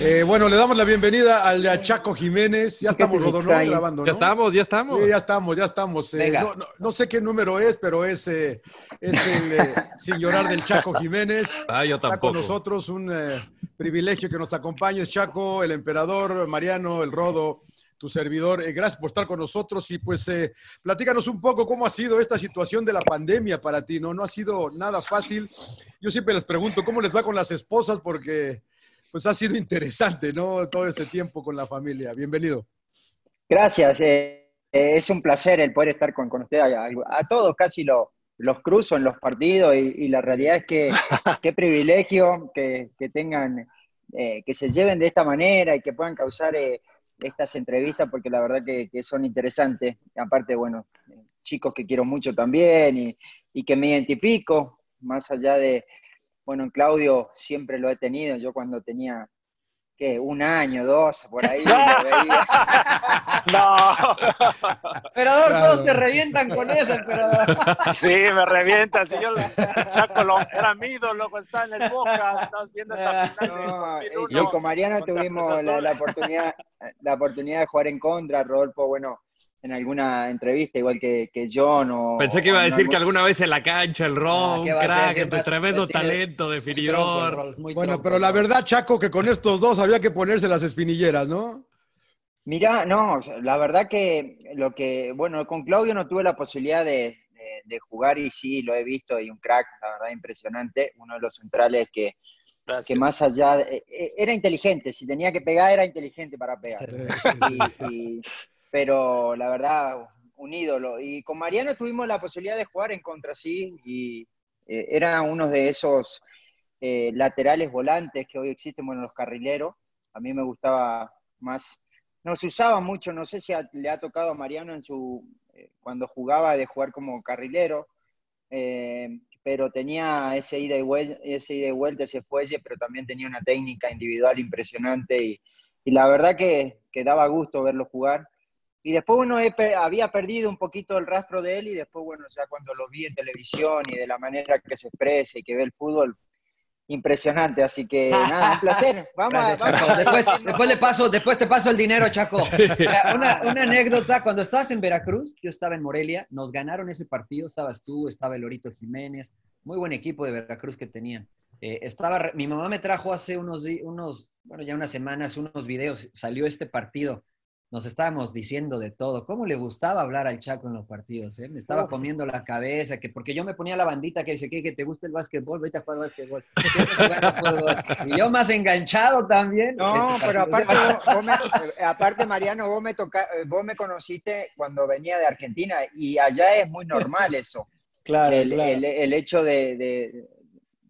Eh, bueno, le damos la bienvenida al Chaco Jiménez. Ya estamos, Rodolfo, grabando, ¿no? Ya estamos, ya estamos. Sí, ya estamos, ya estamos. Eh, no, no- no sé qué número es, pero es, eh, es el eh, Sin Llorar del Chaco Jiménez. Ah, yo Está tampoco. con nosotros un eh, privilegio que nos acompañes, Chaco, el emperador, Mariano, el Rodo, tu servidor. Eh, gracias por estar con nosotros y pues eh, platícanos un poco cómo ha sido esta situación de la pandemia para ti, ¿no? No ha sido nada fácil. Yo siempre les pregunto cómo les va con las esposas porque pues ha sido interesante, ¿no? Todo este tiempo con la familia. Bienvenido. Gracias, eh, eh, es un placer el poder estar con, con ustedes. A, a todos casi lo- los cruzo en los partidos y, y la realidad es que qué privilegio que, que tengan, eh, que se lleven de esta manera y que puedan causar eh, estas entrevistas porque la verdad que, que son interesantes. Aparte, bueno, chicos que quiero mucho también y, y que me identifico, más allá de, bueno, en Claudio siempre lo he tenido, yo cuando tenía, ¿qué? Un año, dos, por ahí, lo veía. No, Emperador, Claro. todos te revientan con eso, emperador. sí, me revienta. Si yo, Chaco, lo- era mi ídolo cuando estaba en el Boca. Estabas viendo esa final de No, 2001 y con Mariano tuvimos la oportunidad, la oportunidad de jugar en contra, Rodolfo, bueno, en alguna entrevista, igual que, que John o... Pensé que iba a decir algún- que alguna vez en la cancha el Ron, Ah, crack, es- tremendo talento, Muy tronco, definidor. Rolls, muy Bueno, tronco, pero la verdad, Chaco, que con estos dos había que ponerse las espinilleras, ¿no? Mirá, no, la verdad que lo que, bueno, con Claudio no tuve la posibilidad de, de- de jugar y sí, lo he visto y un crack, la verdad, impresionante, uno de los centrales que, Gracias. que más allá, de- eh, era inteligente, si tenía que pegar era inteligente para pegar. Y- y- pero la verdad, un ídolo. Y con Mariano tuvimos la posibilidad de jugar en contra, sí, y eh, era uno de esos eh, laterales volantes que hoy existen, bueno, los carrileros. A mí me gustaba más, no se usaba mucho, no sé si a- le ha tocado a Mariano en su, eh, cuando jugaba de jugar como carrilero, eh, pero tenía ese ida, y vuelta, ese ida y vuelta, ese fuelle, pero también tenía una técnica individual impresionante y, y la verdad que, que daba gusto verlo jugar. Y después uno he había perdido un poquito el rastro de él y después, bueno, ya cuando lo vi en televisión y de la manera que se expresa y que ve el fútbol, impresionante. Así que nada, un placer. Vamos, a- Gracias, vamos Después, después le paso, después te paso el dinero, Chaco. Una, una anécdota, cuando estabas en Veracruz, yo estaba en Morelia, nos ganaron ese partido, estabas tú, estaba el Lorito Jiménez, muy buen equipo de Veracruz que tenían. Eh, estaba, mi mamá me trajo hace unos, unos, bueno, ya unas semanas, unos videos, salió este partido. Nos estábamos diciendo de todo. ¿Cómo le gustaba hablar al Chaco en los partidos? eh? Me estaba comiendo la cabeza, que porque yo me ponía la bandita que dice, ¿qué? ¿Que te gusta el básquetbol? Vete a jugar básquetbol. Jugando fútbol. Y yo más enganchado también. No, pero aparte, vos- vos me- eh, aparte Mariano, vos me, toca, eh, vos me conociste cuando venía de Argentina y allá es muy normal eso. Claro, el, claro. el- el hecho de, de,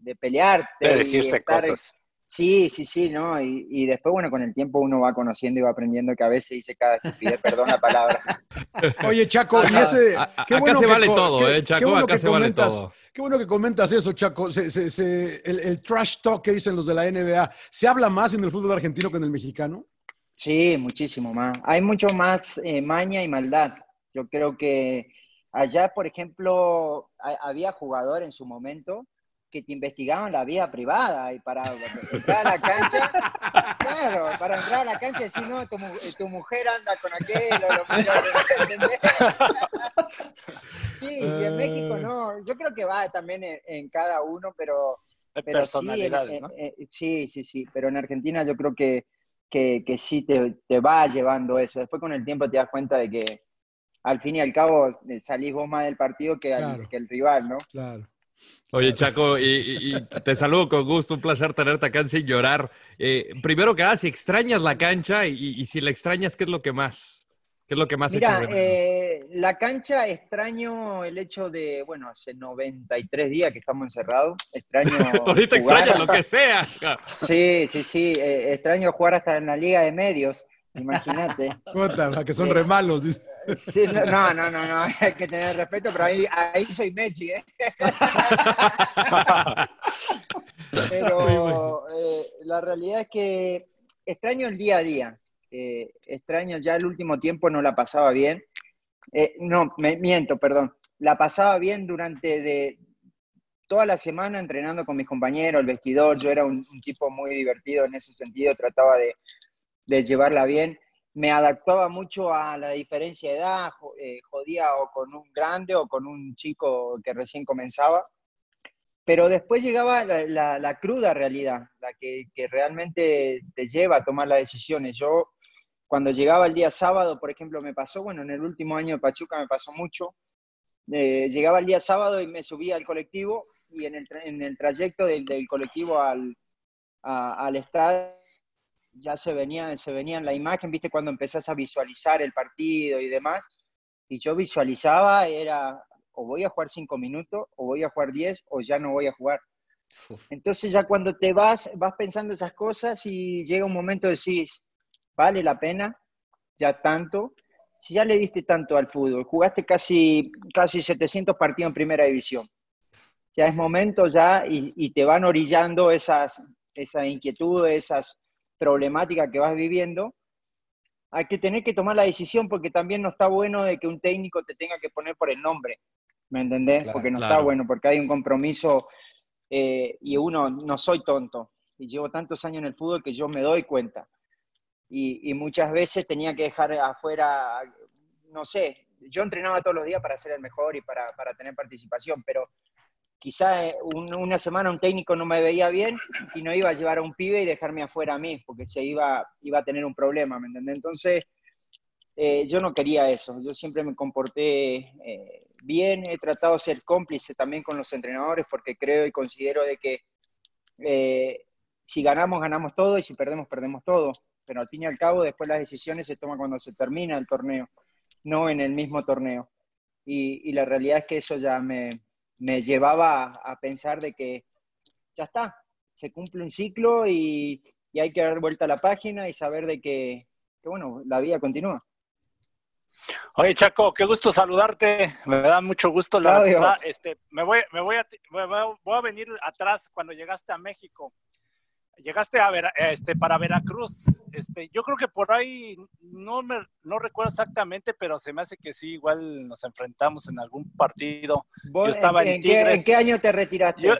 de pelearte. De y decirse estar- cosas. Sí, sí, sí, ¿no? Y, y después, bueno, con el tiempo uno va conociendo y va aprendiendo que a veces dice cada estupidez, perdón la palabra. Oye, Chaco, y ese. A- a- qué acá bueno se que vale todo, qué- ¿eh, qué Chaco? bueno Acá que se vale comentas- todo. Qué bueno que comentas eso, Chaco. Se- se- se- el, el trash talk que dicen los de la NBA, ¿se habla más en el fútbol argentino que en el mexicano? Sí, muchísimo más. Hay mucho más eh, maña y maldad. Yo creo que allá, por ejemplo, ha- había jugador en su momento que te investigaban la vida privada y para entrar a la cancha, claro, para entrar a la cancha decir, no, tu, mu- tu mujer anda con aquel, o lo. Sí, y en México no, yo creo que va también en, en cada uno, pero pero personalidades, sí, ¿no? eh, eh, sí, sí, sí, pero en Argentina yo creo que, que, que sí te, te va llevando eso. Después con el tiempo te das cuenta de que al fin y al cabo eh, salís vos más del partido que, al- Claro. que el rival, ¿no? Claro. Oye, Chaco, y, te saludo con gusto, un placer tenerte acá en Sin Llorar. Eh, primero que nada, si extrañas la cancha y, y si la extrañas, ¿qué es lo que más? ¿Qué es lo que más Mira, echas de menos? eh, la cancha extraño el hecho de, bueno, hace 93 días que estamos encerrados. Extraño. Ahorita jugar. extrañas lo que sea. Sí, sí, sí. eh, extraño jugar hasta en la Liga de Medios. Imagínate. Puta, que son re malos. Sí, no, no, no, no, no, hay que tener respeto, pero ahí, ahí soy Messi, ¿eh? Pero eh, la realidad es que extraño el día a día. eh, extraño ya el último tiempo no la pasaba bien. Eh, no, me miento, perdón. La pasaba bien durante de, toda la semana entrenando con mis compañeros, el vestidor. Yo era un, un tipo muy divertido en ese sentido, trataba de, de llevarla bien. Me adaptaba mucho a la diferencia de edad, eh, jodía o con un grande o con un chico que recién comenzaba. Pero después llegaba la, cruda realidad, la que, realmente te lleva a tomar las decisiones. Yo, cuando llegaba el día sábado, por ejemplo, me pasó, bueno, en el último año de Pachuca me pasó mucho, eh, llegaba el día sábado y me subía al colectivo y en el, en el trayecto del, del colectivo al, a- al estadio ya se venía, se venía en la imagen, viste, cuando empezás a visualizar el partido y demás, y yo visualizaba, era, o voy a jugar cinco minutos, o voy a jugar diez, o ya no voy a jugar. Entonces ya cuando te vas, vas pensando esas cosas y llega un momento de decís, vale la pena, ya tanto, si ya le diste tanto al fútbol, jugaste casi, casi 700 partidos en primera división, ya es momento ya y, y te van orillando esas, esas inquietudes, esas problemáticas que vas viviendo, hay que tener que tomar la decisión porque también no está bueno de que un técnico te tenga que poner por el nombre, ¿me entendés? Claro, porque no está claro. bueno, porque hay un compromiso eh, y uno, no soy tonto, y llevo tantos años en el fútbol que yo me doy cuenta. Y, y muchas veces tenía que dejar afuera, no sé, yo entrenaba todos los días para ser el mejor y para, para tener participación, pero quizá eh, un- una semana un técnico no me veía bien y no iba a llevar a un pibe y dejarme afuera a mí, porque se iba, iba a tener un problema, ¿me entendés? Entonces, eh, yo no quería eso, yo siempre me comporté eh, bien, he tratado de ser cómplice también con los entrenadores, porque creo y considero de que si ganamos, ganamos todo, y si perdemos, perdemos todo, pero al fin y al cabo, después las decisiones se toman cuando se termina el torneo, no en el mismo torneo. Y la realidad es que eso ya me, me llevaba a, a pensar de que ya está, se cumple un ciclo y, y hay que dar vuelta a la página y saber de que, que, bueno, la vida continúa. Oye, Chaco, qué gusto saludarte. Me da mucho gusto. La verdad, este, me voy, me voy a, me voy a- voy a venir atrás cuando llegaste a México. Llegaste a Vera- este, para Veracruz. Este, yo creo que por ahí no me no recuerdo exactamente, pero se me hace que sí, igual nos enfrentamos en algún partido. ¿Vos Yo estaba en, en, qué, Tigres. en qué año te retiraste? Yo-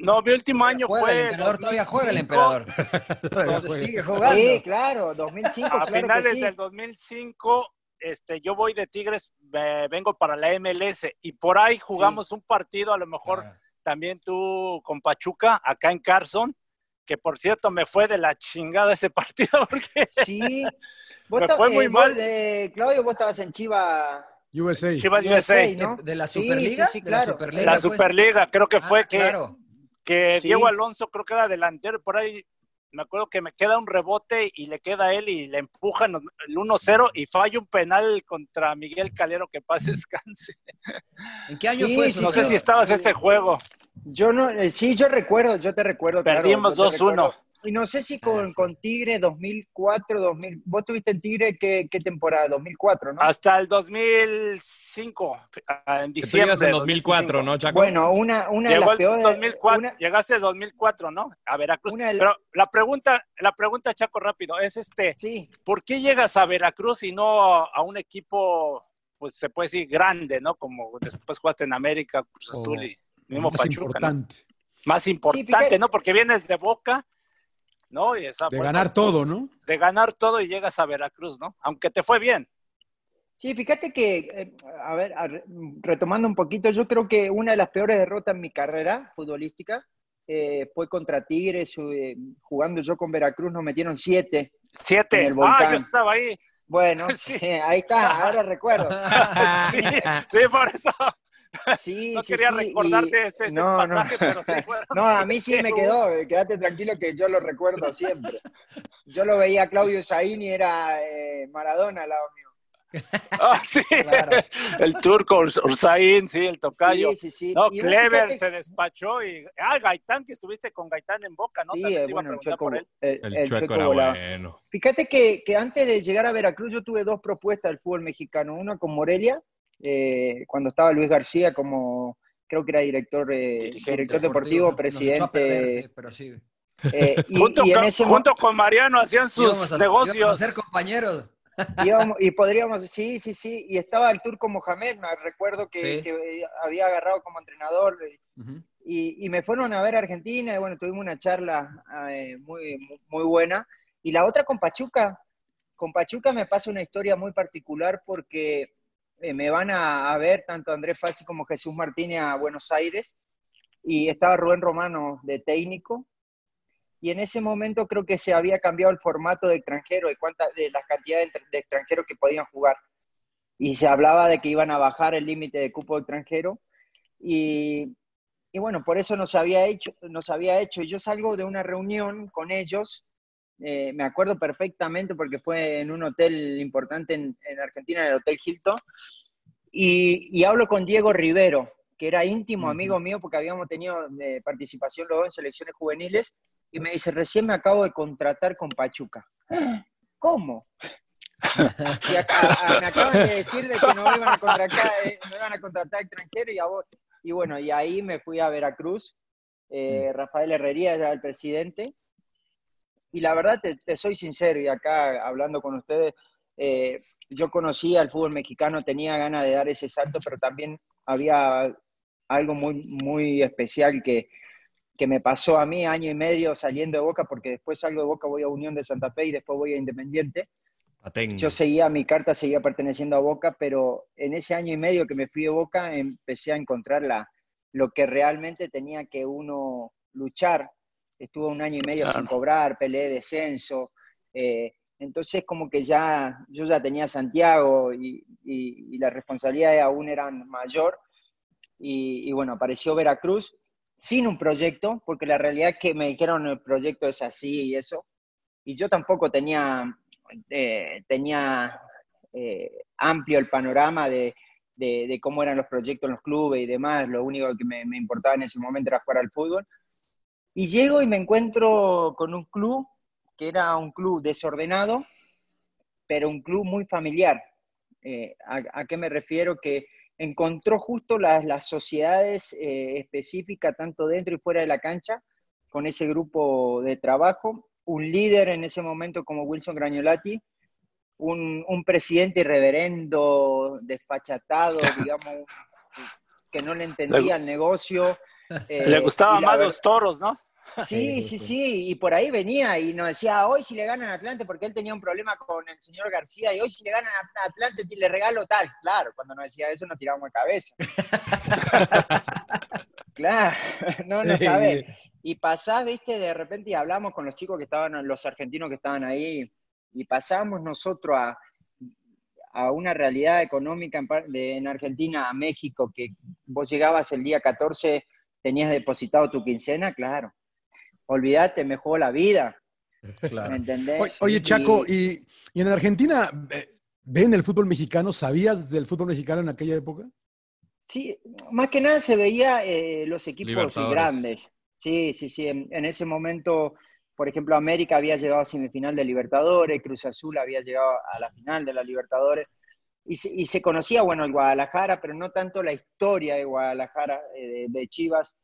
no, mi último año Juega el fue. emperador, todavía juega el 2005. emperador. Sigue jugando. Sí, claro, 2005, a claro que finales sí. del 2005, este, yo voy de Tigres, eh, vengo para la MLS y por ahí jugamos un partido, a lo mejor Claro. también tú con Pachuca, acá en Carson, que por cierto me fue de la chingada ese partido porque Sí. Vos Me fue muy eh, vos, mal. eh, Claudio, vos estabas en Chiva. USA. Chivas USA, USA, ¿no? ¿De, la Sí, Superliga? sí, sí, ¿De la claro. Superliga? la pues? Superliga, creo que Ah, fue que, Claro. que Sí. Diego Alonso, creo que era delantero, por ahí me acuerdo que me queda un rebote y le queda a él y le empujan el 1-0 y falla un penal contra Miguel Calero, que pase descanse. ¿En qué año Sí, fue sí, eso? No sí. sé si estabas ese juego. Yo no, eh, sí, yo recuerdo, yo te recuerdo. claro, Perdimos te 2-1. Y no sé si con, Ah, sí. con Tigre 2004, 2000. Vos tuviste en Tigre qué, qué temporada? 2004, ¿no? Hasta el 2005, ah, en diciembre. llegas en de 2004, ¿no, Chaco? Bueno, una, una de Llegó las el peores. 2004, una- llegaste en 2004, ¿no? A Veracruz. De- Pero la pregunta, la pregunta, Chaco, rápido, es este, sí, ¿por qué llegas a Veracruz y no a un equipo, pues se puede decir, grande, ¿no? Como después jugaste en América, Cruz O Azul y mismo Más Pachuca, ¿no? importante. Más importante, fíjate- ¿no? Porque vienes de Boca, ¿no? Y esa De ganar todo, ¿no? De ganar todo y llegas a Veracruz, ¿no? Aunque te fue bien. Sí, fíjate que, eh, a ver, a retomando un poquito, yo creo que una de las peores derrotas en mi carrera futbolística eh, fue contra Tigres, eh, jugando yo con Veracruz, nos metieron siete. Siete. En el Ah, yo estaba ahí. Bueno, Sí. ahí está, ahora recuerdo. Sí, sí, por eso. Sí, No sí, quería sí, recordarte y- ese, ese no, no. pasaje, pero sí fueron No, a mí sí me quedó, quédate tranquilo que yo lo recuerdo siempre. Yo lo veía a Claudio Saín y era eh, Maradona al lado mío. Ah, sí. El turco Urs- Ursaín, sí, el tocayo. Sí, sí, sí. No, Y Clever fíjate- se despachó y. Ah, Gaitán, que estuviste con Gaitán en boca, ¿no? Sí, También eh, bueno, el Chueco, por él. el, El, el chueco Chueco era bueno. Fíjate que, que antes de llegar a Veracruz yo tuve dos propuestas del fútbol mexicano. Una con Morelia, eh, cuando estaba Luis García como, creo que era director, eh, director deportivo, perder, presidente. eh, pero sí. eh, y, junto, y en con, ese mo- junto con Mariano hacían sus a, negocios. a ser compañeros. íbamos- y podríamos, sí, sí, sí. Y estaba el turco Mohamed, me recuerdo que, Sí. que había agarrado como entrenador. eh, y, y me fueron a ver a Argentina y bueno, tuvimos una charla eh, muy, muy buena. Y la otra con Pachuca. Con Pachuca me pasa una historia muy particular porque eh, me van a, ver tanto Andrés Fassi como Jesús Martínez a Buenos Aires y estaba Rubén Romano de técnico. Y en ese momento creo que se había cambiado el formato de extranjero, de, cuánta, de las cantidades de, de extranjeros que podían jugar. Y se hablaba de que iban a bajar el límite de cupo de extranjero. Y, y bueno, por eso nos había hecho, nos había hecho. Y yo salgo de una reunión con ellos, eh, me acuerdo perfectamente porque fue en un hotel importante en, en Argentina, en el Hotel Hilton, y, y hablo con Diego Rivero, que era íntimo amigo mío porque habíamos tenido eh, participación los dos en selecciones juveniles, y me dice, recién me acabo de contratar con Pachuca. ¿Cómo? Y acá- a- me acaban de decir de que no iban a contratar, eh, no iban a contratar extranjeros y, a vos- y bueno, y ahí me fui a Veracruz. Eh, Rafael Herrería era el presidente. Y la verdad, te, te soy sincero, y acá hablando con ustedes, eh, yo conocía el fútbol mexicano, tenía ganas de dar ese salto, pero también había algo muy, muy especial que, que me pasó a mí año y medio saliendo de Boca, porque después salgo de Boca, voy a Unión de Santa Fe y después voy a Independiente. Yo seguía, mi carta seguía perteneciendo a Boca, pero en ese año y medio que me fui de Boca empecé a encontrar la, lo que realmente tenía que uno luchar. Estuve un año y medio sin cobrar, peleé descenso. eh, entonces como que ya, yo ya tenía Santiago y, y, y las responsabilidades aún eran mayor. Y, y bueno, apareció Veracruz sin un proyecto, porque la realidad es que me dijeron el proyecto es así y eso. Y yo tampoco tenía eh, tenía eh, amplio el panorama de, de, de, cómo eran los proyectos en los clubes y demás. Lo único que me, me, importaba en ese momento era jugar al fútbol. Y llego y me encuentro con un club que era un club desordenado, pero un club muy familiar. Eh, a, a, qué me refiero? Que encontró justo las, las sociedades eh, específicas, tanto dentro y fuera de la cancha, con ese grupo de trabajo un líder en ese momento como Wilson Gragnolati, un, un presidente irreverendo, desfachatado, digamos, que no le entendía el negocio. Eh, le gustaban más los toros, ¿no? Sí, sí, sí, y por ahí venía y nos decía, hoy si le ganan a Atlante, porque él tenía un problema con el señor García, y hoy si le ganan a Atlante le regalo tal. Claro, cuando nos decía eso nos tirábamos de cabeza. claro, no, no sabe. Y pasás, viste, de repente y hablamos con los chicos que estaban, los argentinos que estaban ahí, y pasamos nosotros a, a una realidad económica en, de, en, Argentina, a México, que vos llegabas el día 14, tenías depositado tu quincena, claro. Olvídate, me jugó la vida. Claro. ¿Me entendés? Oye, oye Chaco, y, y, en Argentina eh, ven el fútbol mexicano? ¿Sabías del fútbol mexicano en aquella época? Sí, más que nada se veía eh, los equipos grandes. Sí, sí, sí. En, en, ese momento, por ejemplo, América había llegado a semifinal de Libertadores, Cruz Azul había llegado a la final de la Libertadores. Y se, y se conocía, bueno, el Guadalajara, pero no tanto la historia de Guadalajara, eh, de, de, Chivas,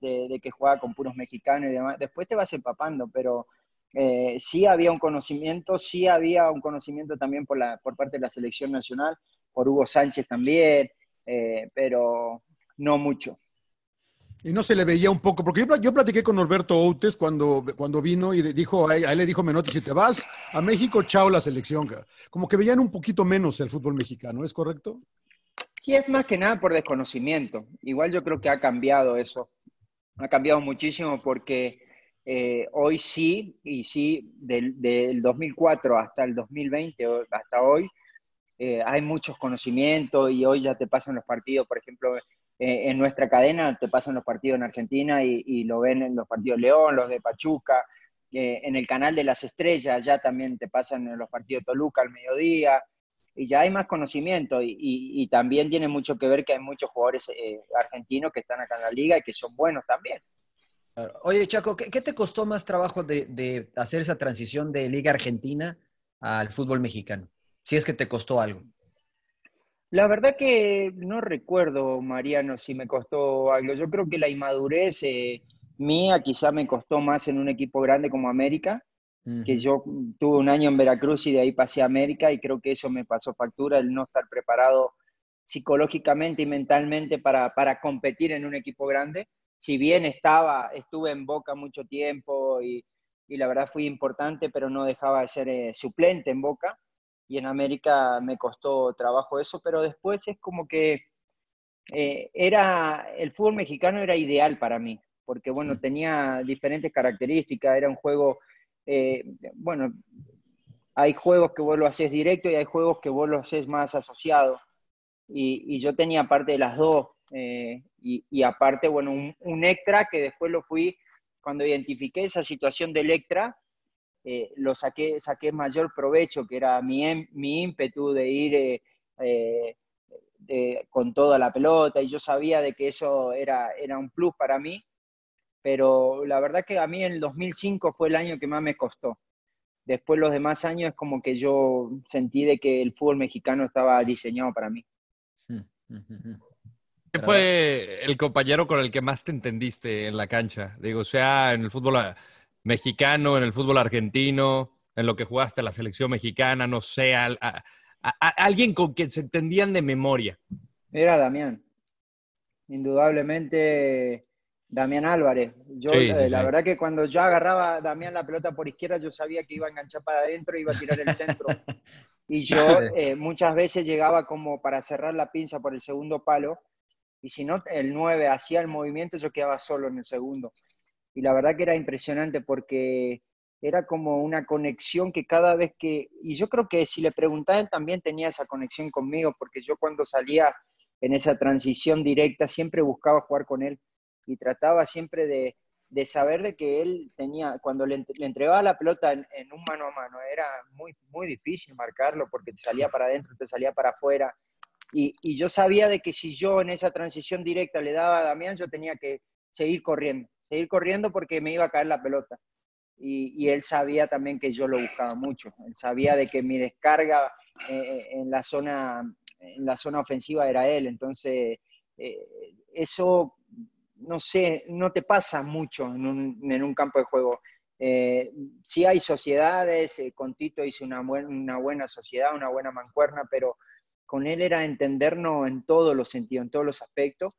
de, de, que jugaba con puros mexicanos y demás. Después te vas empapando, pero eh, sí había un conocimiento, sí había un conocimiento también por, la, por parte de la selección nacional, por Hugo Sánchez también, eh, pero no mucho. Y no se le veía un poco, porque yo, yo platiqué con Norberto Outes cuando, cuando vino y dijo, a él le dijo Menotti, si te vas a México, chao la selección. Como que veían un poquito menos el fútbol mexicano, ¿es correcto? Sí, es más que nada por desconocimiento. Igual yo creo que ha cambiado eso. Ha cambiado muchísimo porque eh, hoy sí, y sí, del, del 2004 hasta el 2020, o hasta hoy, eh, hay muchos conocimientos y hoy ya te pasan los partidos, por ejemplo, eh, en nuestra cadena te pasan los partidos en Argentina y, y lo ven en los partidos León, los de Pachuca, en el canal de las estrellas ya también te pasan los partidos Toluca al mediodía y ya hay más conocimiento y, y- y también tiene mucho que ver que hay muchos jugadores eh, argentinos que están acá en la liga y que son buenos también. Oye, Chaco, ¿qué, qué te costó más trabajo de, de hacer esa transición de Liga Argentina al fútbol mexicano? Si es que te costó algo. La verdad que no recuerdo, Mariano, si me costó algo. Yo creo que la inmadurez eh, mía quizá me costó más en un equipo grande como América, que yo tuve un año en Veracruz y de ahí pasé a América y creo que eso me pasó factura, el no estar preparado psicológicamente y mentalmente para, para competir en un equipo grande. Si bien estaba, estuve en Boca mucho tiempo y, y la verdad fui importante, pero no dejaba de ser eh, suplente en Boca y en América me costó trabajo eso, pero después es como que eh, era, el fútbol mexicano era ideal para mí, porque bueno, tenía diferentes características, era un juego, eh, bueno, hay juegos que vos lo haces directo y hay juegos que vos lo haces más asociado, y, yo tenía parte de las dos, eh, y, aparte, bueno, un, un extra que después lo fui, cuando identifiqué esa situación del extra, eh, lo saqué, saqué mayor provecho, que era mi, em- mi ímpetu de ir eh, de- con toda la pelota, y yo sabía de que eso era, era un plus para mí, pero la verdad que a mí en el 2005 fue el año que más me costó. Después los demás años es como que yo sentí de que el fútbol mexicano estaba diseñado para mí. ¿Quién fue el compañero con el que más te entendiste en la cancha? Digo, sea en el fútbol ah, mexicano, en el fútbol argentino, en lo que jugaste en la selección mexicana, no sé, al- a- a- a- alguien con quien se entendían de memoria. Era Damián. Indudablemente Damián Álvarez. Yo, Sí, eh, sí, la sí. verdad que cuando yo agarraba a Damián la pelota por izquierda, yo sabía que iba a enganchar para adentro, iba a tirar el centro. Y yo eh, muchas veces llegaba como para cerrar la pinza por el segundo palo, y si no, el 9 hacía el movimiento, yo quedaba solo en el segundo. Y la verdad que era impresionante porque era como una conexión que cada vez que, y yo creo que si le preguntaba, él también tenía esa conexión conmigo, porque yo cuando salía en esa transición directa siempre buscaba jugar con él y trataba siempre de, de saber de que él tenía, cuando le, le entregaba la pelota en, un mano a mano, era muy, muy difícil marcarlo porque te salía para adentro, te salía para afuera. Y, y yo sabía de que si yo en esa transición directa le daba a Damián, yo tenía que seguir corriendo, seguir corriendo porque me iba a caer la pelota. Y, y él sabía también que yo lo buscaba mucho. Él sabía de que mi descarga eh, en, la zona, en la zona ofensiva era él. Entonces, eh, eso, no sé, no te pasa mucho en un, en un campo de juego. Eh, sí hay sociedades, eh, con Tito hice una, buen- una buena sociedad, una buena mancuerna, pero con él era entendernos en todos los sentidos, en todos los aspectos,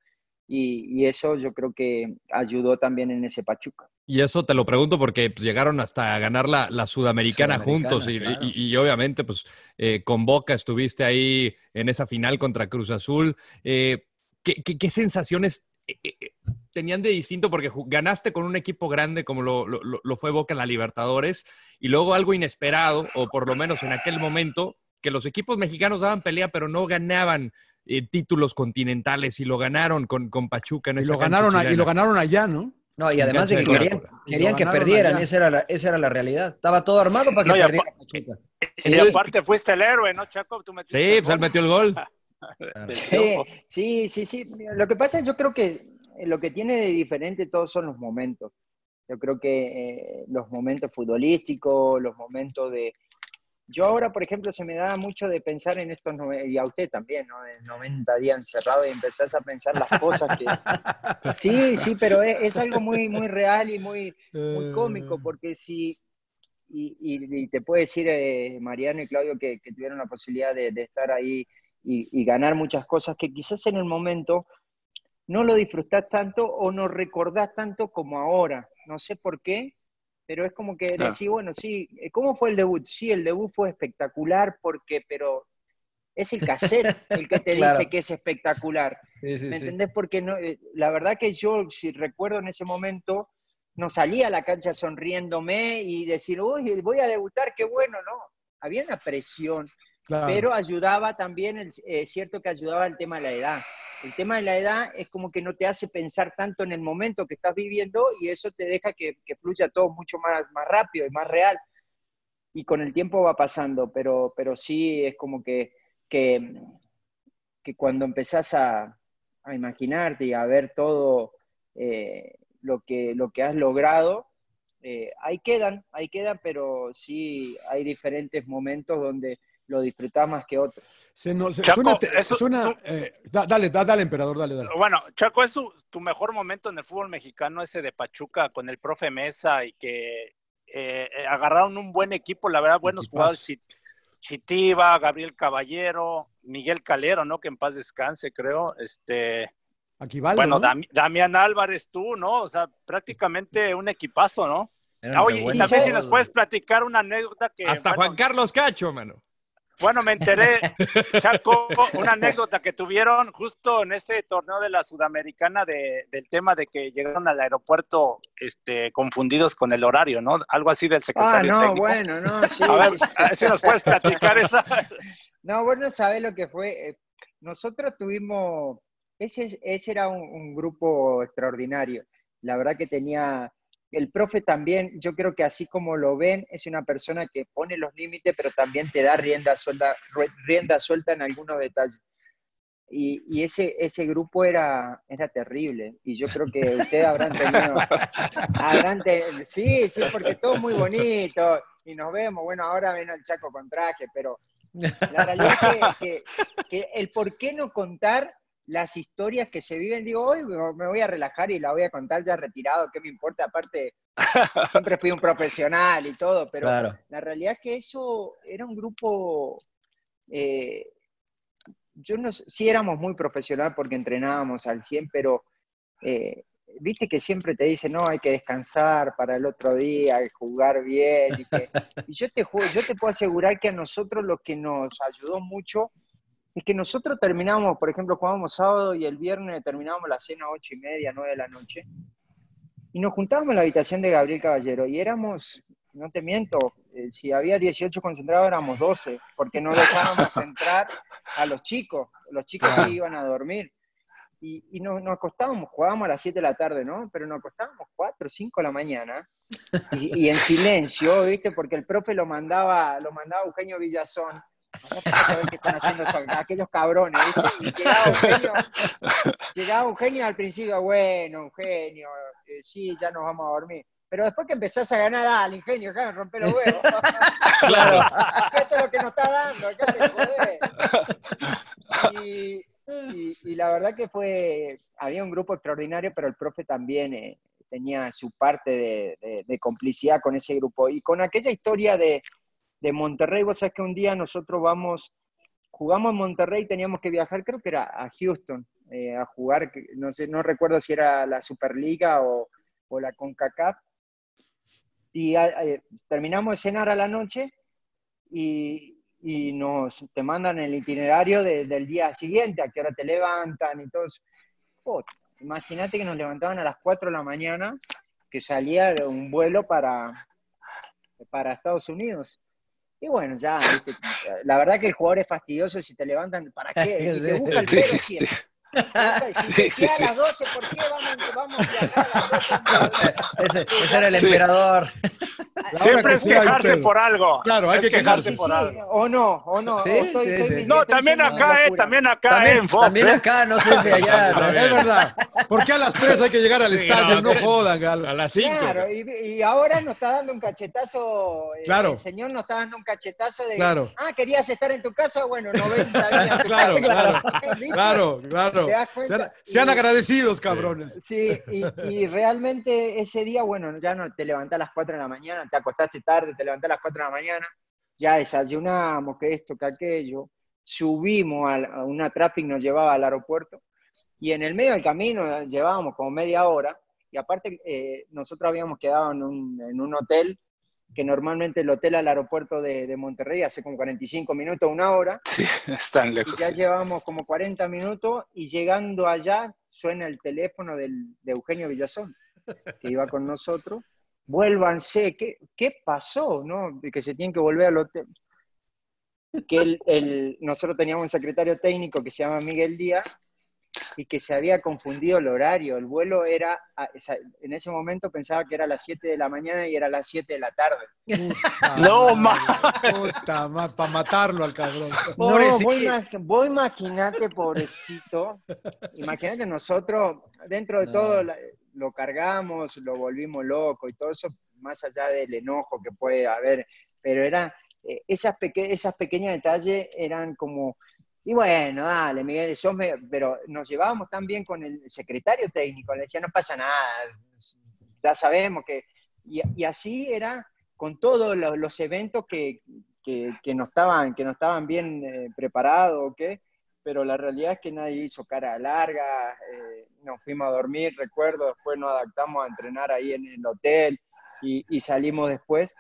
y, y eso yo creo que ayudó también en ese Pachuca. Y eso te lo pregunto porque pues, llegaron hasta a ganar la, la Sudamericana, Sudamericana, juntos y, claro. y- y obviamente pues eh, con Boca estuviste ahí en esa final contra Cruz Azul. Eh, ¿qué, qué- qué sensaciones tenían de distinto? Porque ganaste con un equipo grande como lo, lo- lo- lo fue Boca en la Libertadores y luego algo inesperado, o por lo menos en aquel momento, que los equipos mexicanos daban pelea pero no ganaban eh, títulos continentales y lo ganaron con, con Pachuca en Y lo, ganaron, a- y lo ganaron allá, ¿no? No, y además de que querían, que perdieran, esa era, la, esa era la realidad. Estaba todo armado para que No, y perdiera apa- Pachuca. Y aparte fuiste el héroe, ¿no, Chaco? Tú Sí, pues él metió el gol. Sí, sí, sí, sí. Lo que pasa es yo creo que eh, lo que tiene de diferente todos son los momentos. Yo creo que eh, los momentos futbolísticos, los momentos de... Yo ahora, por ejemplo, se me da mucho de pensar en estos, y a usted también, ¿no? De 90 días encerrado y empezás a pensar las cosas que... Sí, sí, pero es, es algo muy, muy real y muy, muy cómico, porque si... Y, y- y te puedo decir, eh, Mariano y Claudio, que, que tuvieron la posibilidad de, de estar ahí y, y ganar muchas cosas que quizás en el momento no lo disfrutás tanto o no recordás tanto como ahora. No sé por qué, pero es como que Claro. decís, bueno, sí, eh, ¿cómo fue el debut? Sí, el debut fue espectacular, porque, pero es el cassette el que te Claro. dice que es espectacular. Sí, sí, ¿Me sí. entendés? Porque no, eh, la verdad que yo, si recuerdo en ese momento, no salía a la cancha sonriéndome y decir, uy, voy a debutar, qué bueno, no. Había una presión, Claro. pero ayudaba también, es cierto que ayudaba el tema de la edad. El tema de la edad es como que no te hace pensar tanto en el momento que estás viviendo y eso te deja que, que fluya todo mucho más, más rápido y más real. Y con el tiempo va pasando, pero, pero sí es como que, que, que cuando empezás a, a imaginarte y a ver todo eh, lo, que, lo que has logrado, eh, ahí quedan, ahí quedan, pero sí hay diferentes momentos donde lo disfrutás más que otros. Se nos- se- Chaco, suena, te- eso- suena, su- eh, da- dale, da- dale, emperador, dale, dale. Bueno, Chaco, es tu, tu mejor momento en el fútbol mexicano, ese de Pachuca con el profe Mesa y que eh, agarraron un buen equipo, la verdad, buenos jugadores. Chi- Chitiva, Gabriel Caballero, Miguel Calero, ¿no? Que en paz descanse, creo. Este, bueno, ¿no? Dami- Damián Álvarez, tú, ¿no? O sea, prácticamente un equipazo, ¿no? Ah, Oye, y también si nos puedes platicar una anécdota que. Hasta bueno, Juan Carlos Cacho, mano. Bueno, me enteré, Chaco, una anécdota que tuvieron justo en ese torneo de la Sudamericana de- del tema de que llegaron al aeropuerto este, confundidos con el horario, ¿no? Algo así del Ah, secretario no, técnico. bueno, no, sí. A ver, sí. a ver si nos puedes platicar esa. No, vos no sabés lo que fue. eh, Nosotros tuvimos, ese, ese era un, un grupo extraordinario. La verdad que tenía, el profe también, yo creo que así como lo ven, es una persona que pone los límites, pero también te da rienda suelta, rienda suelta en algunos detalles. Y, y ese, ese grupo era, era terrible. Y yo creo que ustedes habrán tenido, habrán te- sí, sí, porque todo muy bonito. Y nos vemos, bueno, ahora ven al Chaco con traje, pero la realidad es que, que- que el por qué no contar las historias que se viven, digo, hoy me voy a relajar y la voy a contar ya retirado, ¿qué me importa? Aparte, siempre fui un profesional y todo, pero Claro. la realidad es que eso era un grupo, eh, yo no sé, sí éramos muy profesional porque entrenábamos al 100, pero eh, viste que siempre te dicen, no, hay que descansar para el otro día, hay que jugar bien. Y, que- y yo, te, yo te puedo asegurar que a nosotros lo que nos ayudó mucho es que nosotros terminábamos, por ejemplo, jugábamos sábado y el viernes terminábamos la cena a ocho y media, nueve de la noche. Y nos juntábamos en la habitación de Gabriel Caballero y éramos, no te miento, eh, si había 18 concentrados éramos 12, porque no dejábamos entrar a los chicos, los chicos sí iban a dormir. Y, y nos, nos acostábamos, jugábamos a las 7 de la tarde, ¿no? Pero nos acostábamos 4 o 5 de la mañana y, y en silencio, ¿viste? Porque el profe lo mandaba, lo mandaba Eugenio Villazón. Andá para ver qué están haciendo esos- aquellos cabrones, ¿viste? Y llegaba Eugenio, llegaba Eugenio al principio, bueno, Eugenio, eh, sí, ya nos vamos a dormir. Pero después que empezás a ganar, dale, Ingenio, acá rompe los huevos. Claro. Esto es lo que nos está dando, acá te jodés. Y, y- y la verdad que fue, había un grupo extraordinario, pero el profe también eh, tenía su parte de, de- de complicidad con ese grupo. Y con aquella historia de, de Monterrey, vos sabés que un día nosotros vamos, jugamos en Monterrey, teníamos que viajar, creo que era a Houston, eh, a jugar, no sé, no recuerdo si era la Superliga o, la CONCACAF. Y eh, terminamos de cenar a la noche y, y nos te mandan el itinerario de- del día siguiente, a qué hora te levantan y todo Imagínate que nos levantaban a las 4 de la mañana, que salía un vuelo para, para Estados Unidos. Y bueno, ya, ¿viste? la verdad que el jugador es fastidioso si te levantan, ¿para qué? Y te busca el Sí, pedo sí, siempre. sí. Sí, te sí, queda sí. a las 12, ¿por qué vamos, vamos a viajar a las 12? Ese, ese era el Sí. emperador. Siempre es quejarse por algo. Claro, hay Es que quejarse. Sí, por sí, algo. o no, o no. Sí, o estoy- sí, estoy- sí. estoy No, también acá, eh, también acá También, en Fox. también eh. acá, no sé si allá. no. Es verdad. ¿Por qué a las 3 hay que llegar al Sí, estadio? no, No jodan, Galo. A las 5. Claro, y, y ahora nos está dando un cachetazo. eh, Claro. El señor nos está dando un cachetazo de. Claro. Ah, querías estar en tu casa, bueno, 90 días. en tu Claro, claro. ¿Viste? Claro, Sean, agradecidos, cabrones. Sí, y, y realmente ese día, bueno, ya no te levantás a las 4 de la mañana, te acostaste tarde, te levantás a las 4 de la mañana, ya desayunamos, que esto, que aquello, subimos a, una traffic, nos llevaba al aeropuerto, y en el medio del camino eh, llevábamos como media hora, y aparte eh, nosotros habíamos quedado en un, en un hotel que normalmente el hotel al aeropuerto de, de Monterrey hace como 45 minutos, una hora. Sí, están Y lejos. ya sí. llevamos como 40 minutos y llegando allá suena el teléfono del, de Eugenio Villazón, que iba con nosotros. Vuélvanse, ¿qué, qué pasó? ¿No? Que se tienen que volver al hotel. Que el, el- nosotros teníamos un secretario técnico que se llama Miguel Díaz y que se había confundido el horario. El vuelo era, en ese momento pensaba que era a las 7 de la mañana y era a las 7 de la tarde. No, ma. Puta, para matarlo al cabrón. No, Pobrecito. vos, ima- vos imaginate, pobrecito. Imagínate nosotros, dentro de No. todo, lo cargamos, lo volvimos loco y todo eso, más allá del enojo que puede haber, pero era, eh, esas, peque- esas pequeños detalles eran como, y bueno, dale, Miguel, sos me- pero nos llevábamos tan bien con el secretario técnico, le decía, no pasa nada, ya sabemos que, y, y así era con todos los, los eventos que, que, que no estaban, que no estaban bien eh, preparados, ¿ok? pero la realidad es que nadie hizo cara larga, eh, nos fuimos a dormir, recuerdo, después nos adaptamos a entrenar ahí en el hotel y, y salimos después,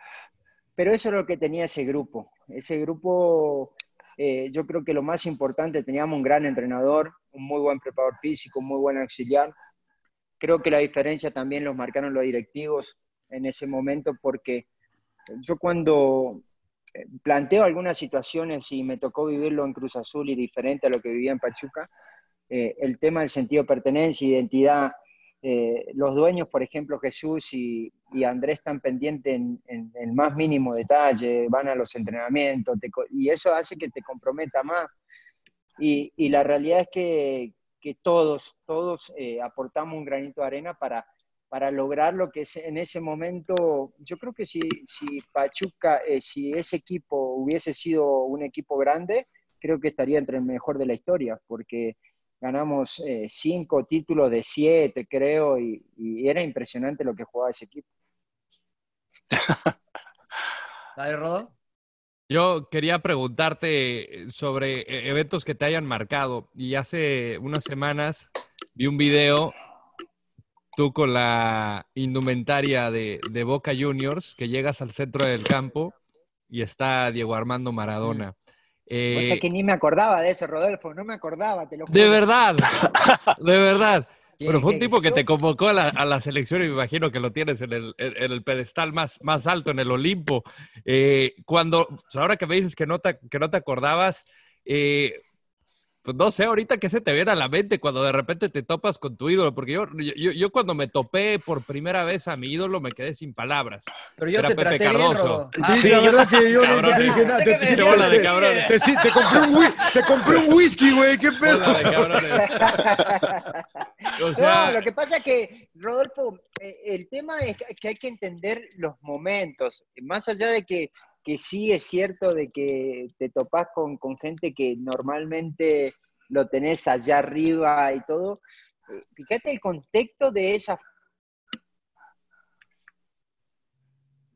pero eso es lo que tenía ese grupo, ese grupo, eh, yo creo que lo más importante, teníamos un gran entrenador, un muy buen preparador físico, un muy buen auxiliar, creo que la diferencia también los marcaron los directivos en ese momento porque yo cuando eh, planteo algunas situaciones y me tocó vivirlo en Cruz Azul y diferente a lo que vivía en Pachuca, eh, el tema del sentido de pertenencia, identidad, eh, los dueños, por ejemplo, Jesús y, y Andrés están pendientes en, el más mínimo detalle, van a los entrenamientos, y eso hace que te comprometa más. Y, la realidad es que, todos, todos eh, aportamos un granito de arena para, para lograr lo que es en ese momento, yo creo que si, si Pachuca, eh, si ese equipo hubiese sido un equipo grande, creo que estaría entre el mejor de la historia, porque ganamos eh, cinco títulos de siete, creo, y, y era impresionante lo que jugaba ese equipo. Dale, Rodo. Yo quería preguntarte sobre eh, eventos que te hayan marcado. Y hace unas semanas vi un video, tú con la indumentaria de, de Boca Juniors, que llegas al centro del campo y está Diego Armando Maradona. Eh, o sea que ni me acordaba de eso, Rodolfo, no me acordaba, te lo juro. de verdad, de verdad. ¿Qué- Pero fue un tipo que te convocó a la, a la selección y me imagino que lo tienes en el, en- en el pedestal más, más alto, en el Olimpo. Eh, cuando, ahora que me dices que no te, que no te acordabas, eh, pues no sé, ahorita qué se te viene a la mente cuando de repente te topas con tu ídolo, porque yo, yo, yo cuando me topé por primera vez a mi ídolo me quedé sin palabras. Pero yo Era te Pepe traté bien, Cardoso. Rodo. Sí, la verdad que yo no Cabrón. te dije nada. Te, Déjame te- decir, bola de te- cabrón. te- sí, te compré un, whi- te compré un whisky, güey. ¿Qué pedo? Bola de cabrones. O sea, no, lo que pasa es que, Rodolfo, eh, el tema es que- que hay que entender los momentos. Más allá de que, que sí es cierto de que te topás con, con gente que normalmente lo tenés allá arriba y todo, eh, fíjate el contexto de esa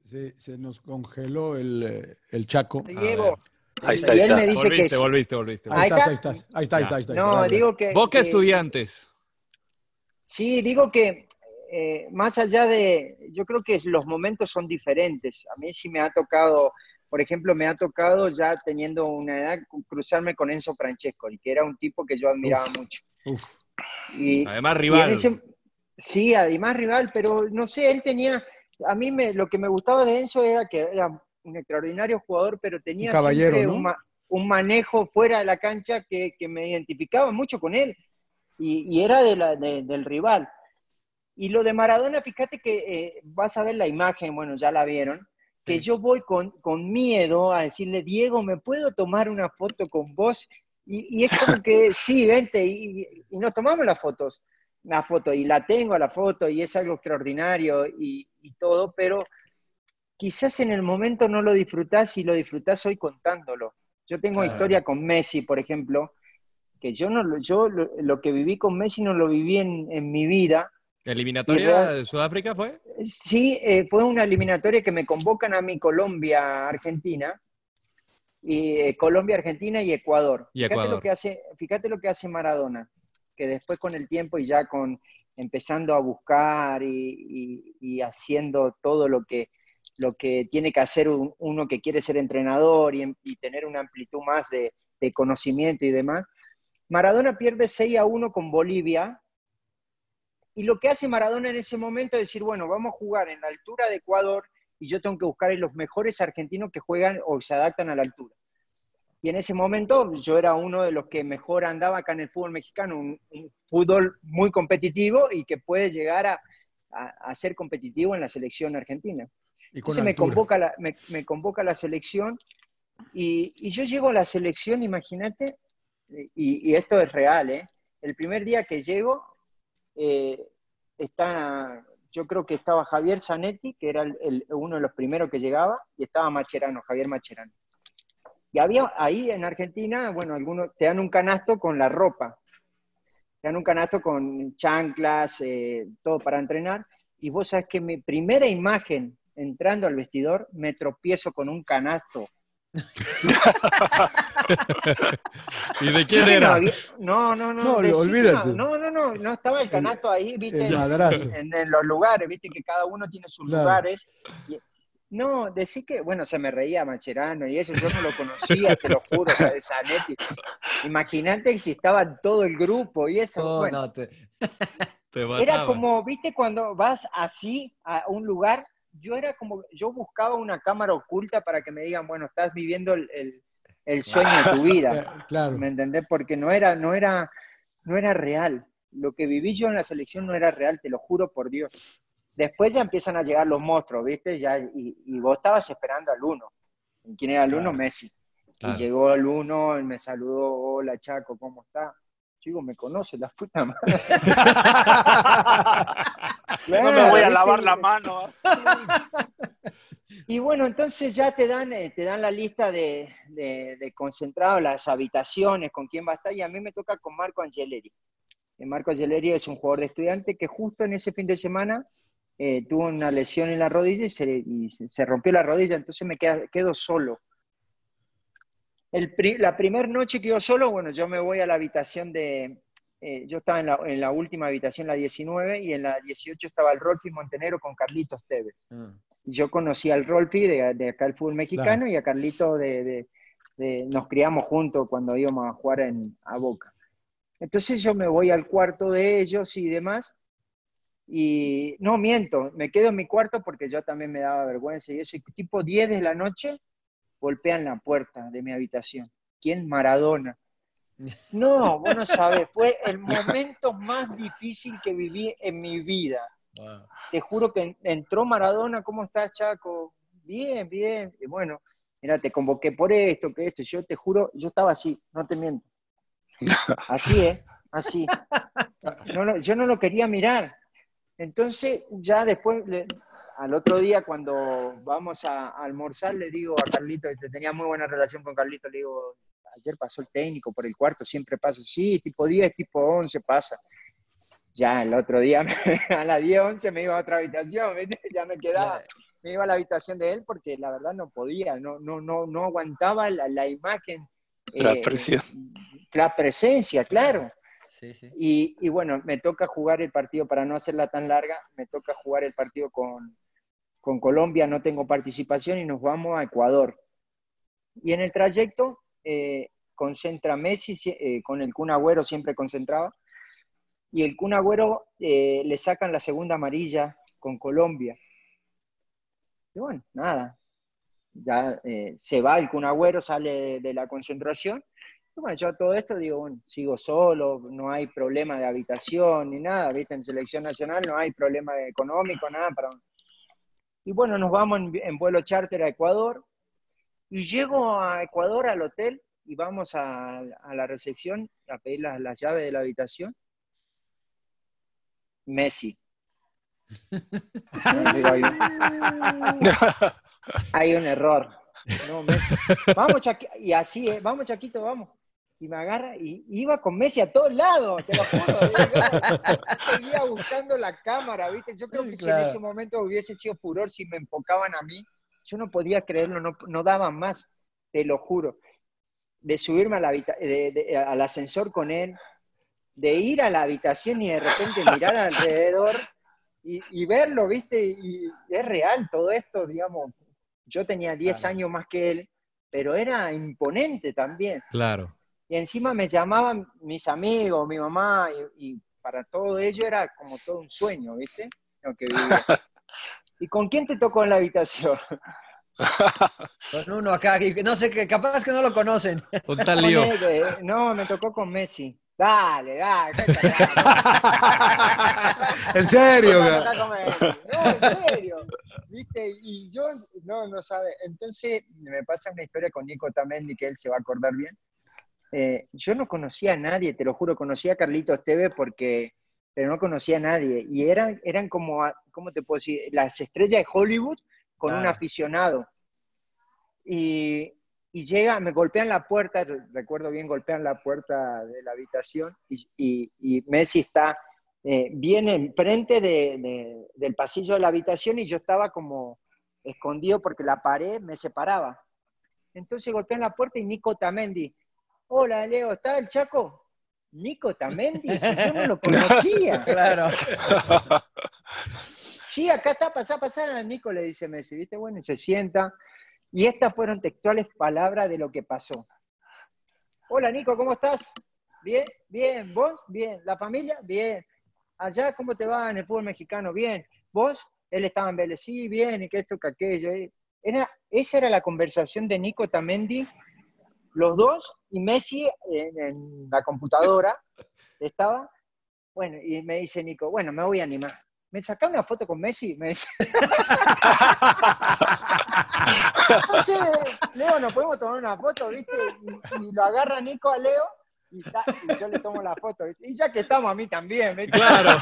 Sí, se nos congeló el, eh, el Chaco. Diego. Ahí está, ahí él está. me dice que volviste, sí. volviste, volviste. Ahí Ahí estás, está. ahí estás, ahí está, ahí está, ahí está. No, digo que... Boca que- Estudiantes. Sí, digo que eh, más allá de, yo creo que los momentos son diferentes. A mí sí me ha tocado, por ejemplo, me ha tocado ya teniendo una edad cruzarme con Enzo Francesco, que era un tipo que yo admiraba mucho. Uf. Y, Además, y rival. ese- sí, además rival, pero no sé, él tenía, a mí me, lo que me gustaba de Enzo era que era un extraordinario jugador, pero tenía Un caballero, siempre ¿no? un, ma- un manejo fuera de la cancha que, que me identificaba mucho con él y, y era de la, de- del rival. Y lo de Maradona, fíjate que eh, vas a ver la imagen, bueno, ya la vieron, que yo voy con, con miedo a decirle, Diego, ¿me puedo tomar una foto con vos? Y, y es como que, sí, vente, y, y nos tomamos las fotos, la foto, y la tengo la foto, y es algo extraordinario y, y todo, pero quizás en el momento no lo disfrutás y lo disfrutás hoy contándolo. Yo tengo Claro. historia con Messi, por ejemplo, que yo, no, lo- yo lo, lo que viví con Messi no lo viví en, en mi vida. ¿Eliminatoria de Sudáfrica fue? Sí, eh, fue una eliminatoria que me convocan a mi Colombia, Argentina, y eh, Colombia, Argentina y Ecuador. Y Fíjate lo que hace, fíjate lo que hace Maradona, que después con el tiempo y ya con empezando a buscar y, y- y haciendo todo lo que lo que tiene que hacer un- uno que quiere ser entrenador y, y tener una amplitud más de, de conocimiento y demás. Maradona pierde 6 a 1 con Bolivia. Y lo que hace Maradona en ese momento es decir, bueno, vamos a jugar en la altura de Ecuador y yo tengo que buscar los mejores argentinos que juegan o se adaptan a la altura. Y en ese momento yo era uno de los que mejor andaba acá en el fútbol mexicano, un, un fútbol muy competitivo y que puede llegar a, a- a ser competitivo en la selección argentina. Y Entonces me convoca, la, me, me convoca la selección y, y yo llego a la selección, imagínate, y, y esto es real, ¿eh? El primer día que llego, eh, está, yo creo que estaba Javier Zanetti, que era el- uno de los primeros que llegaba, y estaba Macherano, Javier Macherano. Y había ahí en Argentina, bueno, algunos te dan un canasto con la ropa, te dan un canasto con chanclas, eh, todo para entrenar, y vos sabés que mi primera imagen entrando al vestidor, me tropiezo con un canasto. ¿Y de quién Sí, era? No, no, no, no. No, olvídate. No, no, no, no estaba el canasto ahí, viste, el en, en- en los lugares, viste que cada uno tiene sus Claro. lugares. Y- no, decir que, bueno, se me reía Macherano y eso, yo no lo conocía, te lo juro, de Zanetti. Imagínate si estaba todo el grupo y eso. Oh, bueno, no, te- Te era como, viste, cuando vas así a un lugar, yo era como, yo buscaba una cámara oculta para que me digan, bueno, estás viviendo el, el- el sueño de tu vida. Claro. ¿Me entendés? Porque no era, no era, no era real. Lo que viví yo en la selección no era real, te lo juro por Dios. Después ya empiezan a llegar los monstruos, ¿viste? Ya, y, y vos estabas esperando al uno. ¿Y ¿Quién era el uno? Claro. Messi. Claro. Y llegó el uno, y me saludó, hola Chaco, ¿cómo está? Chico, me conoce la puta madre. No me voy a lavar la mano. Y bueno, entonces ya te dan, eh, te dan la lista de, de, de concentrados, las habitaciones, con quién va a estar, y a mí me toca con Marco Angeleri. Eh, Marco Angeleri es un jugador de estudiante que justo en ese fin de semana eh, tuvo una lesión en la rodilla y, se, y se- se rompió la rodilla, entonces me queda- quedo solo. El pri- la primera noche que yo solo, bueno, yo me voy a la habitación de... eh, yo estaba en la, en la última habitación, la 19, y en la 18 estaba el Rolfi Montenegro con Carlitos Tevez Ah. yo conocí al Rolfi de, de acá el fútbol mexicano Claro. y a Carlito de, de- de- nos criamos juntos cuando íbamos a jugar en, a Boca. Entonces yo me voy al cuarto de ellos y demás, y no miento, me quedo en mi cuarto porque yo también me daba vergüenza y eso, y tipo 10 de la noche golpean la puerta de mi habitación. ¿Quién? Maradona. No, vos no sabes, fue el momento más difícil que viví en mi vida Wow. te juro que en- entró Maradona, ¿cómo estás, Chaco? Bien, bien. Y bueno, mira, te convoqué por esto, que esto. Yo te juro, yo estaba así, no te miento. Así, ¿eh? Así. No, lo- yo no lo quería mirar. Entonces, ya después, le- al otro día, cuando vamos a, a almorzar, le digo a Carlito, que tenía muy buena relación con Carlito, le digo, ayer pasó el técnico por el cuarto, siempre pasa. Sí, tipo 10, tipo 11 pasa. Ya el otro día, a las 10, 11 me iba a otra habitación, ya me quedaba, me iba a la habitación de él porque la verdad no podía, no, no, no, no aguantaba la, la imagen. La eh, presión. La presencia, claro. Sí, sí. Y, y bueno, me toca jugar el partido, para no hacerla tan larga, me toca jugar el partido con, con Colombia, no tengo participación y nos vamos a Ecuador. Y en el trayecto eh, concentra Messi, si- eh, con el Kun Agüero siempre concentraba, y el Kun Agüero eh, le sacan la segunda amarilla con Colombia. Y bueno, nada, ya eh, se va el Kun Agüero, sale de, la concentración, y bueno, yo todo esto digo, sigo solo, no hay problema de habitación ni nada, ¿viste? En selección nacional no hay problema económico, nada. Y bueno, nos vamos en, en vuelo charter a Ecuador, y llego a Ecuador al hotel y vamos a, a la recepción a pedir las, llaves de la habitación. Messi. Hay, un error. No, Messi. Vamos, Chaqui- y así, ¿eh? vamos, Chaquito, vamos. Y me agarra y iba con Messi a todos lados, te lo juro. Yo seguía buscando la cámara, ¿viste? Yo creo que si en ese momento hubiese sido furor, si me enfocaban a mí, yo no podía creerlo, no, no daban más, te lo juro. De subirme a la habita- de- de- al ascensor con él, de ir a la habitación y de repente mirar alrededor y, y verlo, ¿viste? Y es real todo esto, digamos. Yo tenía 10 años más que él, pero era imponente también. Claro. Y encima me llamaban mis amigos, mi mamá, y, y para todo ello era como todo un sueño, ¿viste? Lo que vivía. ¿Y con quién te tocó en la habitación? Con uno acá, que no sé, que capaz que no lo conocen. Un tal lío. eh, no, me tocó con Messi. Dale, dale. En serio. No, en serio. ¿Viste? Y yo, no, no sabe. Entonces, me pasa una historia con Nico Tamendi que él se va a acordar bien. Eh, yo no conocía a nadie, te lo juro, conocía a Carlitos Tevez porque, pero no conocía a nadie. Y eran, eran como, a- ¿cómo te puedo decir? Las estrellas de Hollywood con un aficionado. Y, y llega, me golpean la puerta, re- recuerdo bien, golpean la puerta de la habitación y, y- y Messi está, eh, viene enfrente de, de- del pasillo de la habitación y yo estaba como escondido porque la pared me separaba. Entonces golpean la puerta y Nico Tamendi, hola Leo, ¿está el Chaco? Nico Tamendi, yo no lo conocía. Claro. Sí, acá está, pasá, pasá, Nico le dice Messi, ¿viste? Bueno, y se sienta. Y estas fueron textuales palabras de lo que pasó. Hola Nico, ¿cómo estás? Bien, bien. ¿Vos? Bien. ¿La familia? Bien. Allá, ¿cómo te va en el fútbol mexicano? Bien. ¿Vos? Él estaba en sí, bien, y que esto, que aquello. eh. Era, esa era la conversación de Nico Tamendi, los dos, y Messi en, en la computadora estaba. Bueno, y me dice Nico, bueno, me voy a animar. ¿Me sacá una foto con Messi? Me dice. Entonces, Leo, nos podemos tomar una foto, ¿viste? Y, y lo agarra Nico a Leo y, ta- y yo le tomo la foto. ¿viste? Y ya que estamos a mí también, ¿viste? Claro.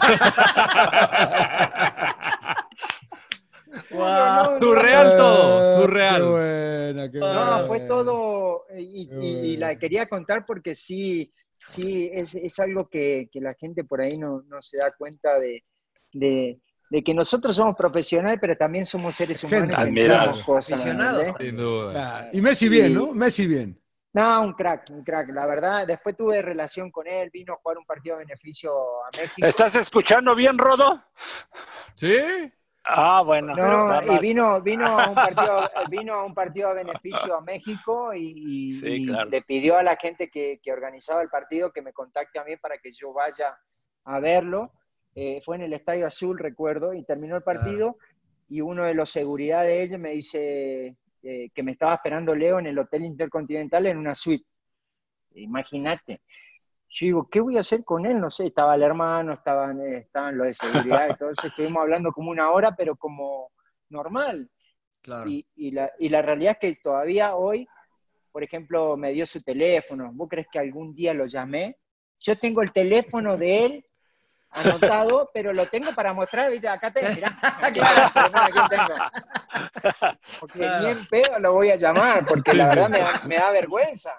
No, no, Surreal Ah, todo, surreal. Qué buena, qué No, buena. fue todo, y, Qué y- la quería contar porque sí, sí, es, es algo que, que la gente por ahí no, no se da cuenta de, de, de que nosotros somos profesionales, pero también somos seres humanos. ¿entendés? Sin duda. Y Messi bien, ¿no? Messi bien. No, un crack, un crack, la verdad. Después tuve relación con él, vino a jugar un partido a beneficio a México. ¿Estás escuchando bien, Rodo? ¿Sí? Ah, bueno. No, y vino, vino, a un partido, vino a un partido a beneficio a México y, y- Sí, y claro. le pidió a la gente que, que organizaba el partido que me contacte a mí para que yo vaya a verlo. Eh, fue en el Estadio Azul, recuerdo, y terminó el partido y uno de los seguridad de ellos me dice eh, que me estaba esperando Leo en el Hotel Intercontinental en una suite. Imagínate. Yo digo, ¿qué voy a hacer con él? No sé, estaba el hermano, estaban, eh, estaban los de seguridad, entonces estuvimos hablando como una hora, pero como normal. Claro. Y, y la, y la realidad es que todavía hoy, por ejemplo, me dio su teléfono. ¿Vos crees que algún día lo llamé? Yo tengo el teléfono de él anotado, pero lo tengo para mostrar, ¿viste? Acá tengo, mirá, aquí, tengo, aquí tengo. Porque Claro. ni en pedo lo voy a llamar, porque la verdad me da, me da vergüenza.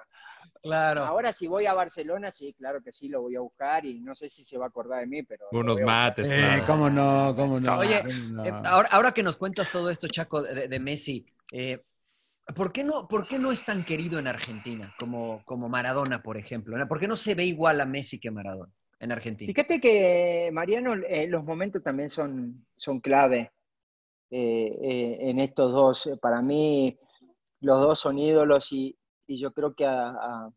Claro. Ahora si voy a Barcelona, sí, claro que sí, lo voy a buscar y no sé si se va a acordar de mí, pero... Unos mates. Eh, cómo no, cómo no. Oye, cómo no. Eh, ahora, ahora que nos cuentas todo esto, Chaco, de, de Messi, eh, ¿por, qué no, ¿por qué no es tan querido en Argentina como, como Maradona, por ejemplo? ¿Por qué no se ve igual a Messi que a Maradona en Argentina? Fíjate que, Mariano, eh, los momentos también son, son clave eh, eh, en estos dos. Para mí, los dos son ídolos y, y yo creo que a- a-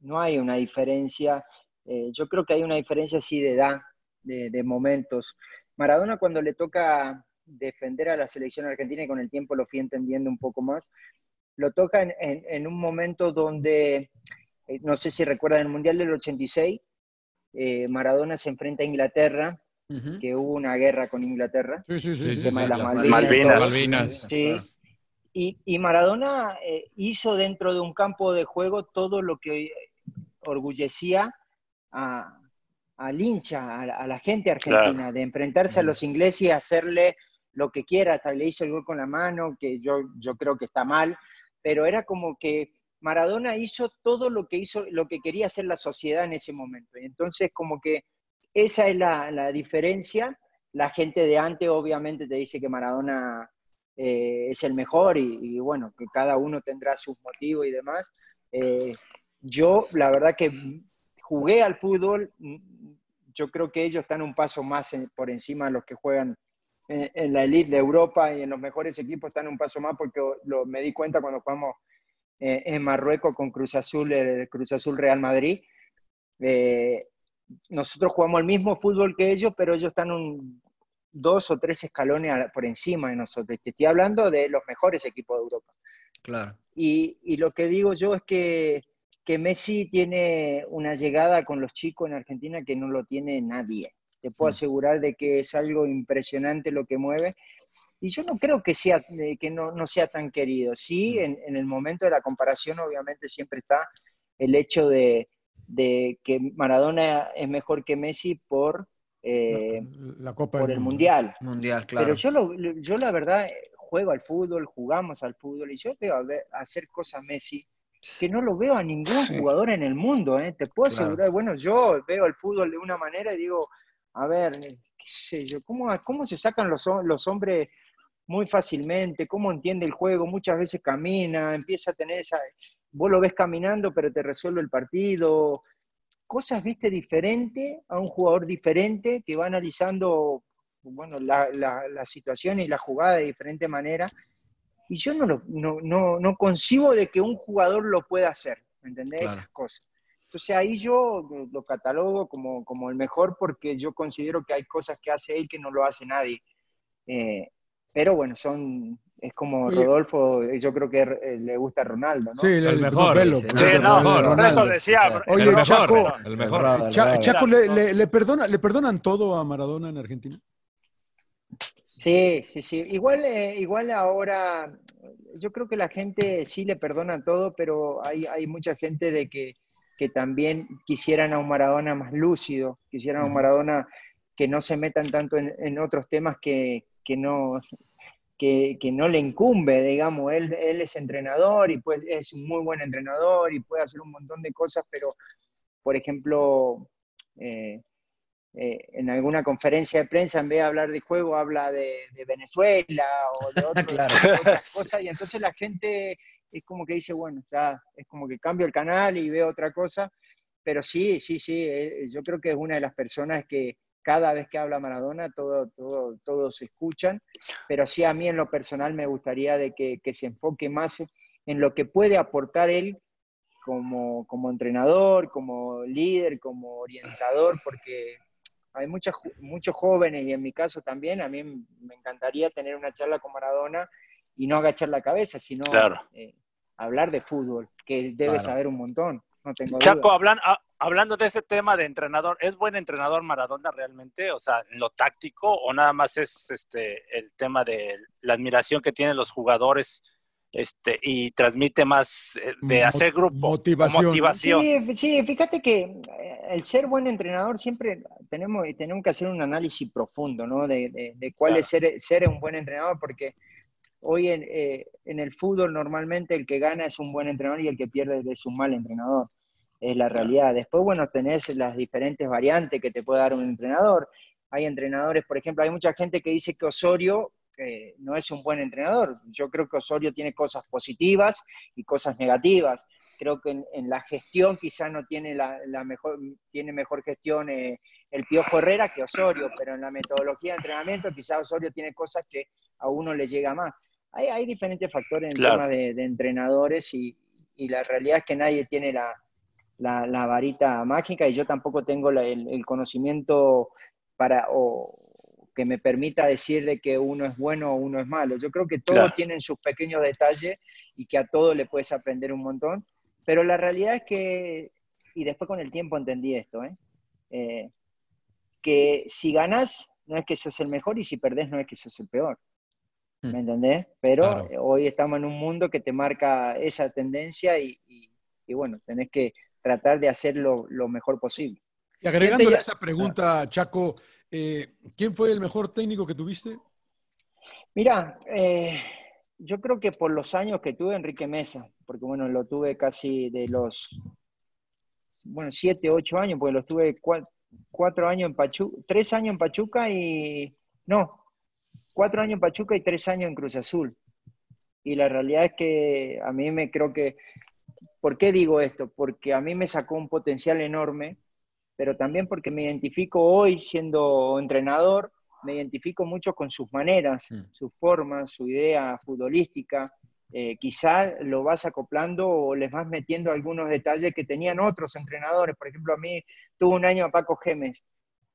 no hay una diferencia. Eh, yo creo que hay una diferencia sí de edad, de, de momentos. Maradona cuando le toca defender a la selección argentina y con el tiempo lo fui entendiendo un poco más, lo toca en, en- en un momento donde, eh, no sé si recuerdan, el Mundial del 86, eh, Maradona se enfrenta a Inglaterra, que hubo una guerra con Inglaterra, Sí, sí, sí. El sí, tema sí, de las las Malvinas. Malvinas. Sí. Y, y Maradona eh, hizo dentro de un campo de juego todo lo que orgullecía a- al hincha, a, la- a la gente argentina, de enfrentarse a los ingleses y hacerle lo que quiera, hasta le hizo el gol con la mano, que yo, yo creo que está mal, pero era como que Maradona hizo todo lo que hizo, lo que quería hacer la sociedad en ese momento. Y entonces como que esa es la, la diferencia. La gente de antes obviamente te dice que Maradona eh, es el mejor y, bueno, que cada uno tendrá sus motivos y demás. Eh, yo, la verdad que jugué al fútbol, mm, yo creo que ellos están un paso más por encima de los que juegan en, la elite de Europa y en los mejores equipos están un paso más porque lo, me di cuenta cuando jugamos eh, en Marruecos con Cruz Azul, el Cruz Azul Real Madrid. Nosotros jugamos el mismo fútbol que ellos, pero ellos están un, dos o tres escalones por encima de nosotros. Te estoy hablando de los mejores equipos de Europa. Claro. Y, y lo que digo yo es que, que Messi tiene una llegada con los chicos en Argentina que no lo tiene nadie. Te puedo asegurar de que es algo impresionante lo que mueve. Y yo no creo que, sea, eh, que no, no sea tan querido. Sí, en, en el momento de la comparación obviamente siempre está el hecho de, de que Maradona es mejor que Messi por, eh, La Copa por del el. Mundial. Mundial, claro. Pero yo, lo- yo la verdad eh, juego al fútbol, jugamos al fútbol y yo veo a ver- a hacer cosas Messi que no lo veo a ningún Sí. jugador en el mundo. ¿eh? Te puedo Claro. asegurar, bueno, yo veo el fútbol de una manera y digo, a ver, eh, qué sé yo, ¿cómo, cómo se sacan los, los hombres muy fácilmente? ¿Cómo entiende el juego? Muchas veces camina, empieza a tener esa... Vos lo ves caminando, pero te resuelve el partido. Cosas, viste, diferentes a un jugador diferente que va analizando bueno, la, la, la situación y la jugada de diferente manera. Y yo no, lo, no, no, no concibo de que un jugador lo pueda hacer, ¿me entendés? Claro. Esas cosas. Entonces ahí yo lo catalogo como, como el mejor porque yo considero que hay cosas que hace él que no lo hace nadie. Eh, pero bueno, son, es como. Rodolfo, eh, yo creo que eh, le gusta a Ronaldo, ¿no? Sí, el, mejor. Velo, Sí, Sí, el no, Ronaldo. por eso decía. Oye, el mejor, Chaco, el mejor. Cha-. Chaco, ¿le, le- le perdona, ¿le perdonan todo a Maradona en Argentina? Sí, sí, sí. Igual, eh, igual ahora, yo creo que la gente sí le perdona todo, pero hay, hay mucha gente de que, que también quisieran a un Maradona más lúcido, quisieran a un Maradona que no se metan tanto en, en otros temas que, que no, que, que no le incumbe, digamos. Él, él es entrenador y pues es un muy buen entrenador y puede hacer un montón de cosas, pero, por ejemplo, eh, eh, en alguna conferencia de prensa, en vez de hablar de juego, habla de, de Venezuela o de, otro- Claro. de otras cosas, y entonces la gente es como que dice, bueno, ya, es como que cambio el canal y veo otra cosa, pero sí, sí, sí, eh, yo creo que es una de las personas que cada vez que habla Maradona, todo, todo, todos escuchan, pero sí a mí en lo personal me gustaría de que, que se enfoque más en lo que puede aportar él como, como entrenador, como líder, como orientador, porque hay muchas, muchos jóvenes y en mi caso también, a mí me encantaría tener una charla con Maradona y no agachar la cabeza, sino Claro. eh, hablar de fútbol, que debe Claro. saber un montón, no tengo Chaco, duda. hablan, a- hablando de ese tema de entrenador, ¿es buen entrenador Maradona realmente? O sea, en lo táctico o nada más es este el tema de la admiración que tienen los jugadores este y transmite más eh, de hacer grupo, motivación. motivación. Sí, sí, fíjate que eh, el ser buen entrenador siempre tenemos, tenemos que hacer un análisis profundo, ¿no? De, de- de cuál Claro. es ser, ser un buen entrenador, porque hoy en, eh, en el fútbol normalmente el que gana es un buen entrenador y el que pierde es un mal entrenador. Es la realidad. Después, bueno, tenés las diferentes variantes que te puede dar un entrenador. Hay entrenadores, por ejemplo, hay mucha gente que dice que Osorio eh, no es un buen entrenador. Yo creo que Osorio tiene cosas positivas y cosas negativas. Creo que en, en la gestión quizá no tiene la, la mejor, tiene mejor gestión eh, el Piojo Herrera que Osorio, pero en la metodología de entrenamiento quizá Osorio tiene cosas que a uno le llega más. Hay, hay diferentes factores en Claro. tema de, de entrenadores y, y la realidad es que nadie tiene la, la, la varita mágica y yo tampoco tengo la- el, el conocimiento para o que me permita decir de que uno es bueno o uno es malo. Yo creo que todos Claro. tienen sus pequeños detalles y que a todos le puedes aprender un montón, pero la realidad es que, y después con el tiempo entendí esto, ¿eh? Eh, que si ganás no es que sos el mejor y si perdés no es que sos el peor. ¿Me entendés? Pero Claro. eh, hoy estamos en un mundo que te marca esa tendencia y, y- y bueno, tenés que tratar de hacerlo lo mejor posible. Y agregándole esa pregunta, Chaco, eh, ¿quién fue el mejor técnico que tuviste? Mira, eh, yo creo que por los años que tuve Enrique Mesa, porque bueno, lo tuve casi de los, bueno, siete, ocho años, porque lo tuve cua- cuatro años en Pachuca, tres años en Pachuca y, no, cuatro años en Pachuca y tres años en Cruz Azul. Y la realidad es que a mí me creo que, ¿por qué digo esto? Porque a mí me sacó un potencial enorme pero también porque me identifico hoy siendo entrenador, me identifico mucho con sus maneras, sus formas, su idea futbolística. Eh, quizá lo vas acoplando o les vas metiendo algunos detalles que tenían otros entrenadores. Por ejemplo, a mí tuve un año a Paco Gemes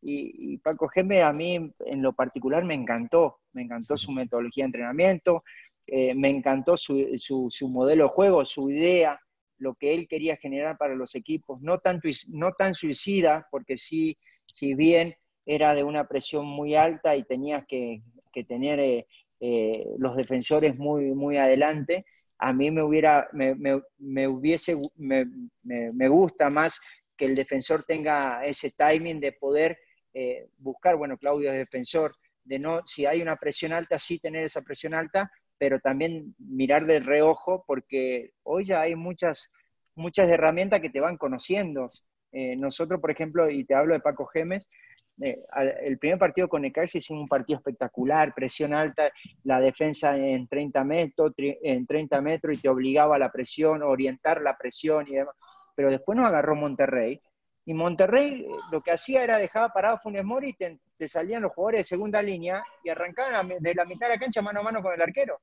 y, Paco Gemes a mí en lo particular me encantó, me encantó su metodología de entrenamiento, eh, me encantó su, su, modelo de juego, su idea, lo que él quería generar para los equipos, no, tanto, no tan suicida, porque sí, si bien era de una presión muy alta y tenías que, que tener eh, eh, los defensores muy, muy adelante, a mí me hubiera, me, me, hubiese, me, me, gusta más que el defensor tenga ese timing de poder eh, buscar, bueno, Claudio es defensor, de no, si hay una presión alta, sí tener esa presión alta, pero también mirar de reojo, porque hoy ya hay muchas, muchas herramientas que te van conociendo. Eh, nosotros, por ejemplo, y te hablo de Paco Gemes, eh, el primer partido con Necaxa hicimos un partido espectacular, presión alta, la defensa en 30 metros, en 30 metros y te obligaba a la presión, orientar la presión y demás. Pero después nos agarró Monterrey. Y Monterrey eh, lo que hacía era dejar parado Funes Mori y te, salían los jugadores de segunda línea y arrancaban de la mitad de la cancha mano a mano con el arquero.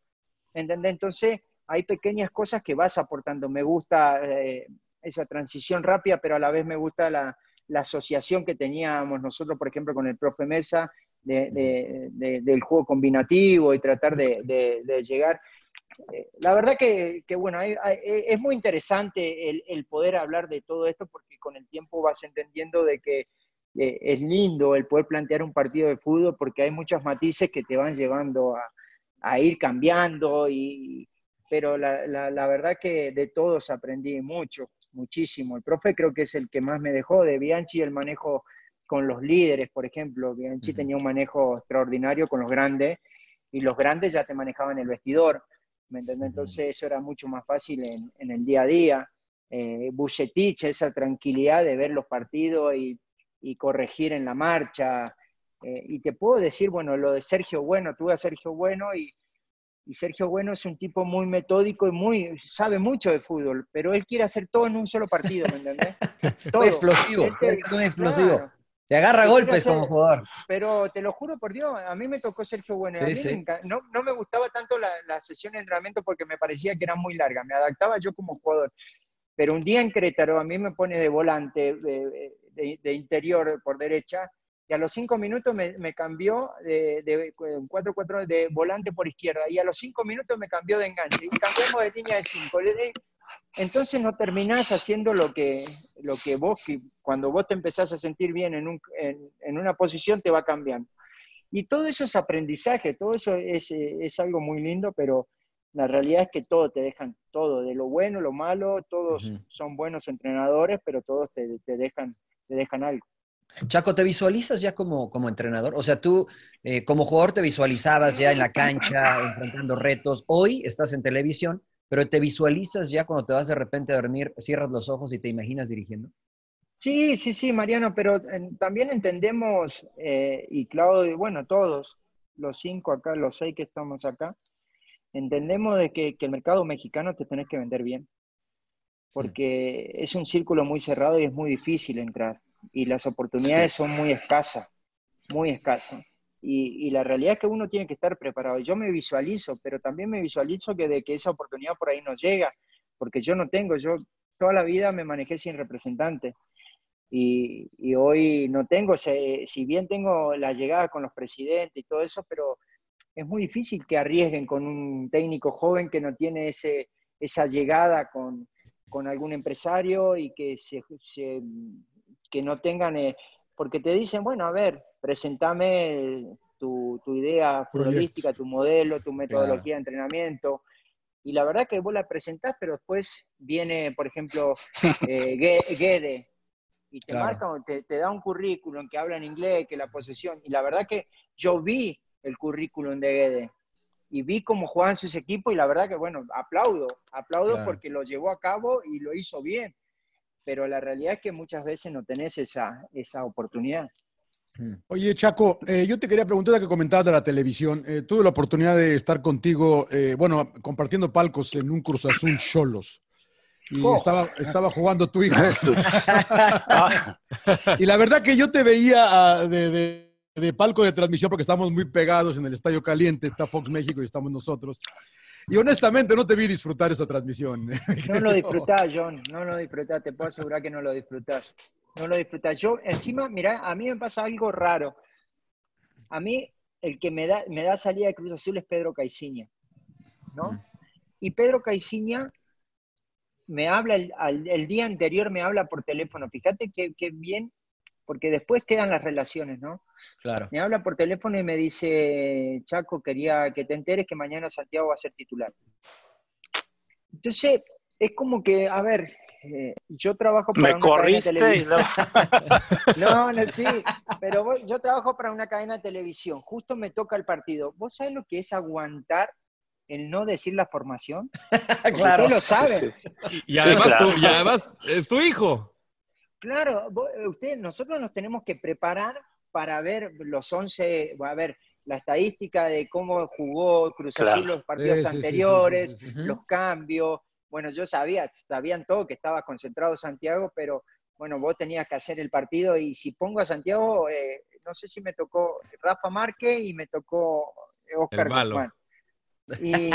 Entonces hay pequeñas cosas que vas aportando. Me gusta eh, esa transición rápida, pero a la vez me gusta la, la asociación que teníamos nosotros, por ejemplo, con el profe Mesa, del juego combinativo y tratar de, llegar. Eh, la verdad que, bueno, es muy interesante el, poder hablar de todo esto porque con el tiempo vas entendiendo de que eh, es lindo el poder plantear un partido de fútbol porque hay muchos matices que te van llevando a, ir cambiando, y, pero la, la, verdad que de todos aprendí mucho muchísimo. El profe creo que es el que más me dejó de Bianchi, el manejo con los líderes, por ejemplo. Bianchi tenía un manejo extraordinario con los grandes y los grandes ya te manejaban el vestidor. ¿Me Entonces eso era mucho más fácil en, el día a día. Eh, esa tranquilidad de ver los partidos y, corregir en la marcha. Eh, y te puedo decir, bueno, lo de Sergio Bueno, tuve a Sergio Bueno y y Sergio Bueno es un tipo muy metódico y muy sabe mucho de fútbol, pero él quiere hacer todo en un solo partido, ¿me entendés? Todo. Explosivo, te, muy explosivo. Te agarra golpes como jugador. Pero te lo juro por Dios, a mí me tocó Sergio Bueno. a mí no, no, me gustaba tanto la, la, sesión de entrenamiento porque me parecía que era muy larga, me adaptaba yo como jugador. Pero un día en Querétaro a mí me pone de volante, de, de interior por derecha, y a los cinco minutos me, cambió de, de 4-4 de volante por izquierda y a los cinco minutos me cambió de enganche y cambiamos de línea de 5. Entonces no terminás haciendo lo que, lo que vos, cuando vos te empezás a sentir bien en, un, en, una posición, te va cambiando. Y todo eso es aprendizaje, todo eso es, es, algo muy lindo, pero la realidad es que todo te dejan, todo, de lo bueno, lo malo, todos son buenos entrenadores, pero todos te, te, dejan, te dejan algo. Chaco, ¿te visualizas ya como, como entrenador? O sea, tú eh, como jugador te visualizabas ya en la cancha, enfrentando retos. Hoy estás en televisión, pero ¿te visualizas ya cuando te vas de repente a dormir, cierras los ojos y te imaginas dirigiendo? Sí, sí, sí, Mariano, pero también entendemos, eh, y Claudio, bueno, todos, los cinco acá, los seis que estamos acá, entendemos de que, que el mercado mexicano te tenés que vender bien, porque es un círculo muy cerrado y es muy difícil entrar y las oportunidades son muy escasas, muy escasas. Y, la realidad es que uno tiene que estar preparado. Yo me visualizo, pero también me visualizo que de que esa oportunidad por ahí no llega, porque yo no tengo, yo toda la vida me manejé sin representante. Y, hoy no tengo, si bien tengo la llegada con los presidentes y todo eso, pero es muy difícil que arriesguen con un técnico joven que no tiene ese, esa llegada con, con algún empresario y que se, se que no tengan, eh, porque te dicen, bueno, a ver, presentame tu, idea futbolística, tu modelo, tu metodología de entrenamiento. Y la verdad que vos la presentás, pero después viene, por ejemplo, eh, Guede, y te marca, te, da un currículum que habla en inglés, que la posesión. Y la verdad que yo vi el currículum de Guede y vi cómo jugaban sus equipos y la verdad que, bueno, aplaudo, aplaudo porque lo llevó a cabo y lo hizo bien pero la realidad es que muchas veces no tenés esa, esa oportunidad. Hmm. Oye, Chaco, eh, yo te quería preguntar, que comentabas de la televisión, eh, tuve la oportunidad de estar contigo, eh, bueno, compartiendo palcos en un Cruz Azul Cholos. Y Oh. estaba, estaba jugando tu hijo. Y la verdad que yo te veía ah, de, de- de palco de transmisión porque estamos muy pegados en el Estadio Caliente, está Fox México y estamos nosotros. Y honestamente no te vi disfrutar esa transmisión. No lo disfrutás, John, no lo disfrutás, te puedo asegurar que no lo disfrutás. No lo disfrutás. Yo, encima, mira, a mí me pasa algo raro. A mí, el que me da, me da salida de Cruz Azul es Pedro Caiciña, ¿no? Y Pedro Caiciña me habla, el, al- el día anterior me habla por teléfono. Fíjate que bien, porque después quedan las relaciones, ¿no? Claro. Me habla por teléfono y me dice, Chaco, quería que te enteres que mañana Santiago va a ser titular. Entonces, es como que, a ver, eh, yo trabajo para Me una cadena de corriste No, no, sí, pero vos- yo trabajo para una cadena de televisión. Justo me toca el partido. ¿Vos sabés lo que es aguantar el no decir la formación? Claro. Ustedes lo saben. sí. Y además, claro. tú- y además es tu hijo. Claro, vos- eh, usted, nosotros nos tenemos que preparar para ver los 11, a ver, la estadística de cómo jugó Cruz Claro. Azul los partidos Sí, sí, sí, sí, anteriores, sí, sí, sí. los cambios. Bueno, yo sabía, sabían todo que estaba concentrado Santiago, pero bueno, vos tenías que hacer el partido y si pongo a Santiago, eh, no sé si me tocó Rafa Márquez y me tocó eh, Oscar malo. Guzmán. Y,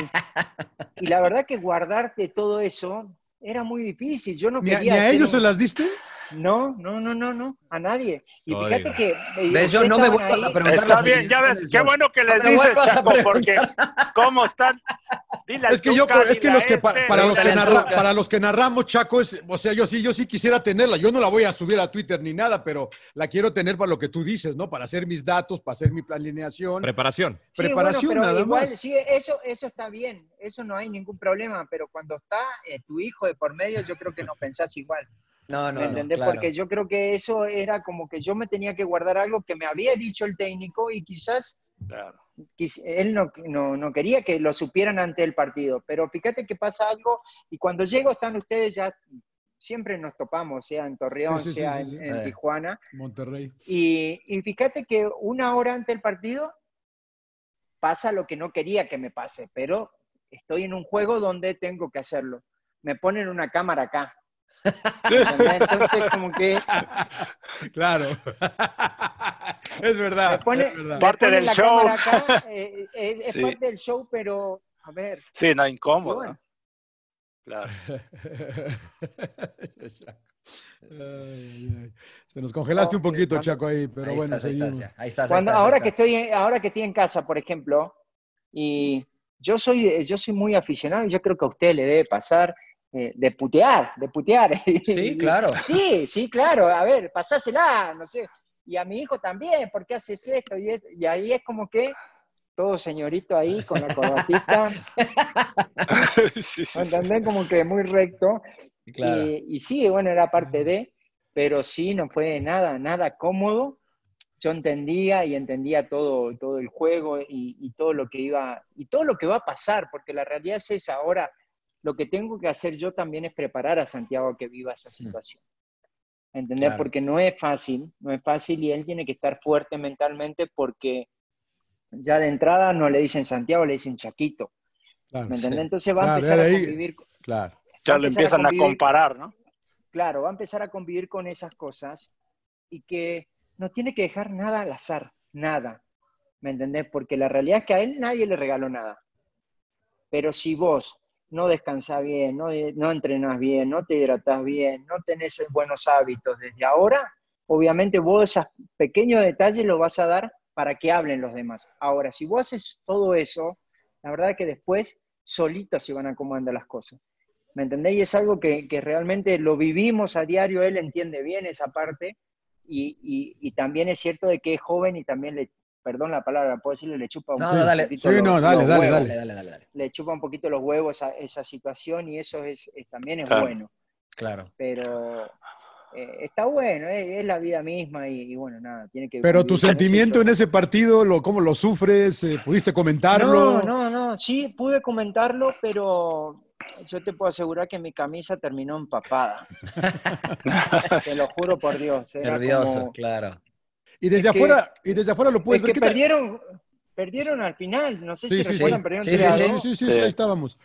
y la verdad que guardarte todo eso era muy difícil. Yo no ¿Ni a, quería ni a ellos un- se las diste? No, no, no, no, no, a nadie. Y fíjate que... ¿Ves? Yo no me vuelvas a preguntar. Está bien, ya ves, qué bueno que les dices, Chaco, porque cómo están. Dile al Es que yo, es que los que pa- este, para los que, narra- para los que narramos, Chaco, es, o sea, yo sí, yo sí quisiera tenerla. Yo no la voy a subir a Twitter ni nada, pero la quiero tener para lo que tú dices, ¿no? Para hacer mis datos, para hacer mi alineación. Preparación. Sí, preparación bueno, pero nada igual, más. sí, eso, eso está bien, eso no hay ningún problema, pero cuando está eh, tu hijo de por medio, yo creo que no pensás igual. No, no, ¿Me no, entendés? claro. Porque yo creo que eso era como que yo me tenía que guardar algo que me había dicho el técnico y quizás Claro. él no, no, no quería que lo supieran ante el partido. Pero fíjate que pasa algo y cuando llego están ustedes ya, siempre nos topamos, sea en Torreón, Sí, sí, sí, sea sí, sí. en, en Eh. Tijuana. Monterrey. Y, y fíjate que una hora antes del partido pasa lo que no quería que me pase, pero estoy en un juego donde tengo que hacerlo. Me ponen una cámara acá. Entonces, como que Claro. es verdad. pone, es verdad. Parte del show. acá, eh, eh, es, Sí. parte del show, pero a ver, Sí, no, incómodo. bueno. Claro. Ay, ay. Se nos congelaste un poquito, Chaco, ahí, pero ahí bueno, estás, ahí estás. Ahí estás, Cuando, ahora, estás. que estoy, ahora que estoy en casa, por ejemplo, y yo soy, yo soy muy aficionado, y yo creo que a usted le debe pasar eh, de putear, de putear. Sí, claro. Sí, sí, claro. A ver, pasásela, no sé. Y a mi hijo también, ¿por qué haces esto? Y, es- y ahí es como que todo señorito ahí con la corbatita, sí, sí. Como que muy recto. Claro. Y, y sí, bueno, era parte de, pero sí, no fue nada, nada cómodo. Yo entendía y entendía todo, todo el juego y, y todo lo que iba, y todo lo que va a pasar, porque la realidad es esa. Ahora, lo que tengo que hacer yo también es preparar a Santiago a que viva esa situación. ¿Entendés? Claro. Porque no es fácil, no es fácil y él tiene que estar fuerte mentalmente porque ya de entrada no le dicen Santiago, le dicen Chaquito. Claro, ¿Me entendés? sí. Entonces va a empezar a convivir claro. Ya a lo a empiezan a convivir- comparar, ¿no? claro, va a empezar a convivir con esas cosas y que no tiene que dejar nada al azar, nada. ¿Me entendés? Porque la realidad es que a él nadie le regaló nada. Pero si vos no descansás bien, no, no entrenás bien, no te hidratás bien, no tenés buenos hábitos desde ahora, obviamente vos esos pequeños detalles los vas a dar para que hablen los demás. Ahora, si vos haces todo eso, la verdad que después solitos se van acomodando las cosas. ¿Me entendés? Y es algo que, realmente lo vivimos a diario, él entiende bien esa parte y, y- y también es cierto de que es joven y también le, perdón la palabra, puedo decirle, le chupa un No, no, dale. poquito Sí, los- no, dale, los dale, huevos, dale. Dale, dale, dale. le chupa un poquito los huevos a esa situación y eso es, es- también es Claro. bueno, Claro. pero eh, está bueno, es, es la vida misma y, y bueno, nada, tiene que... Pero tu eso sentimiento en ese partido, lo, ¿cómo lo sufres? Eh, ¿Pudiste comentarlo? No, no, no, sí, pude comentarlo, pero yo te puedo asegurar que mi camisa terminó empapada. Te lo juro por Dios. era Nervioso, como- claro. Y desde Es que- afuera, y desde afuera lo puedes Es ver. que perdieron, perdieron al final, no sé Sí, si sí, recuerdan, perdieron Sí, 3 sí, sí. 2. Sí, sí, sí, Sí. ahí estábamos.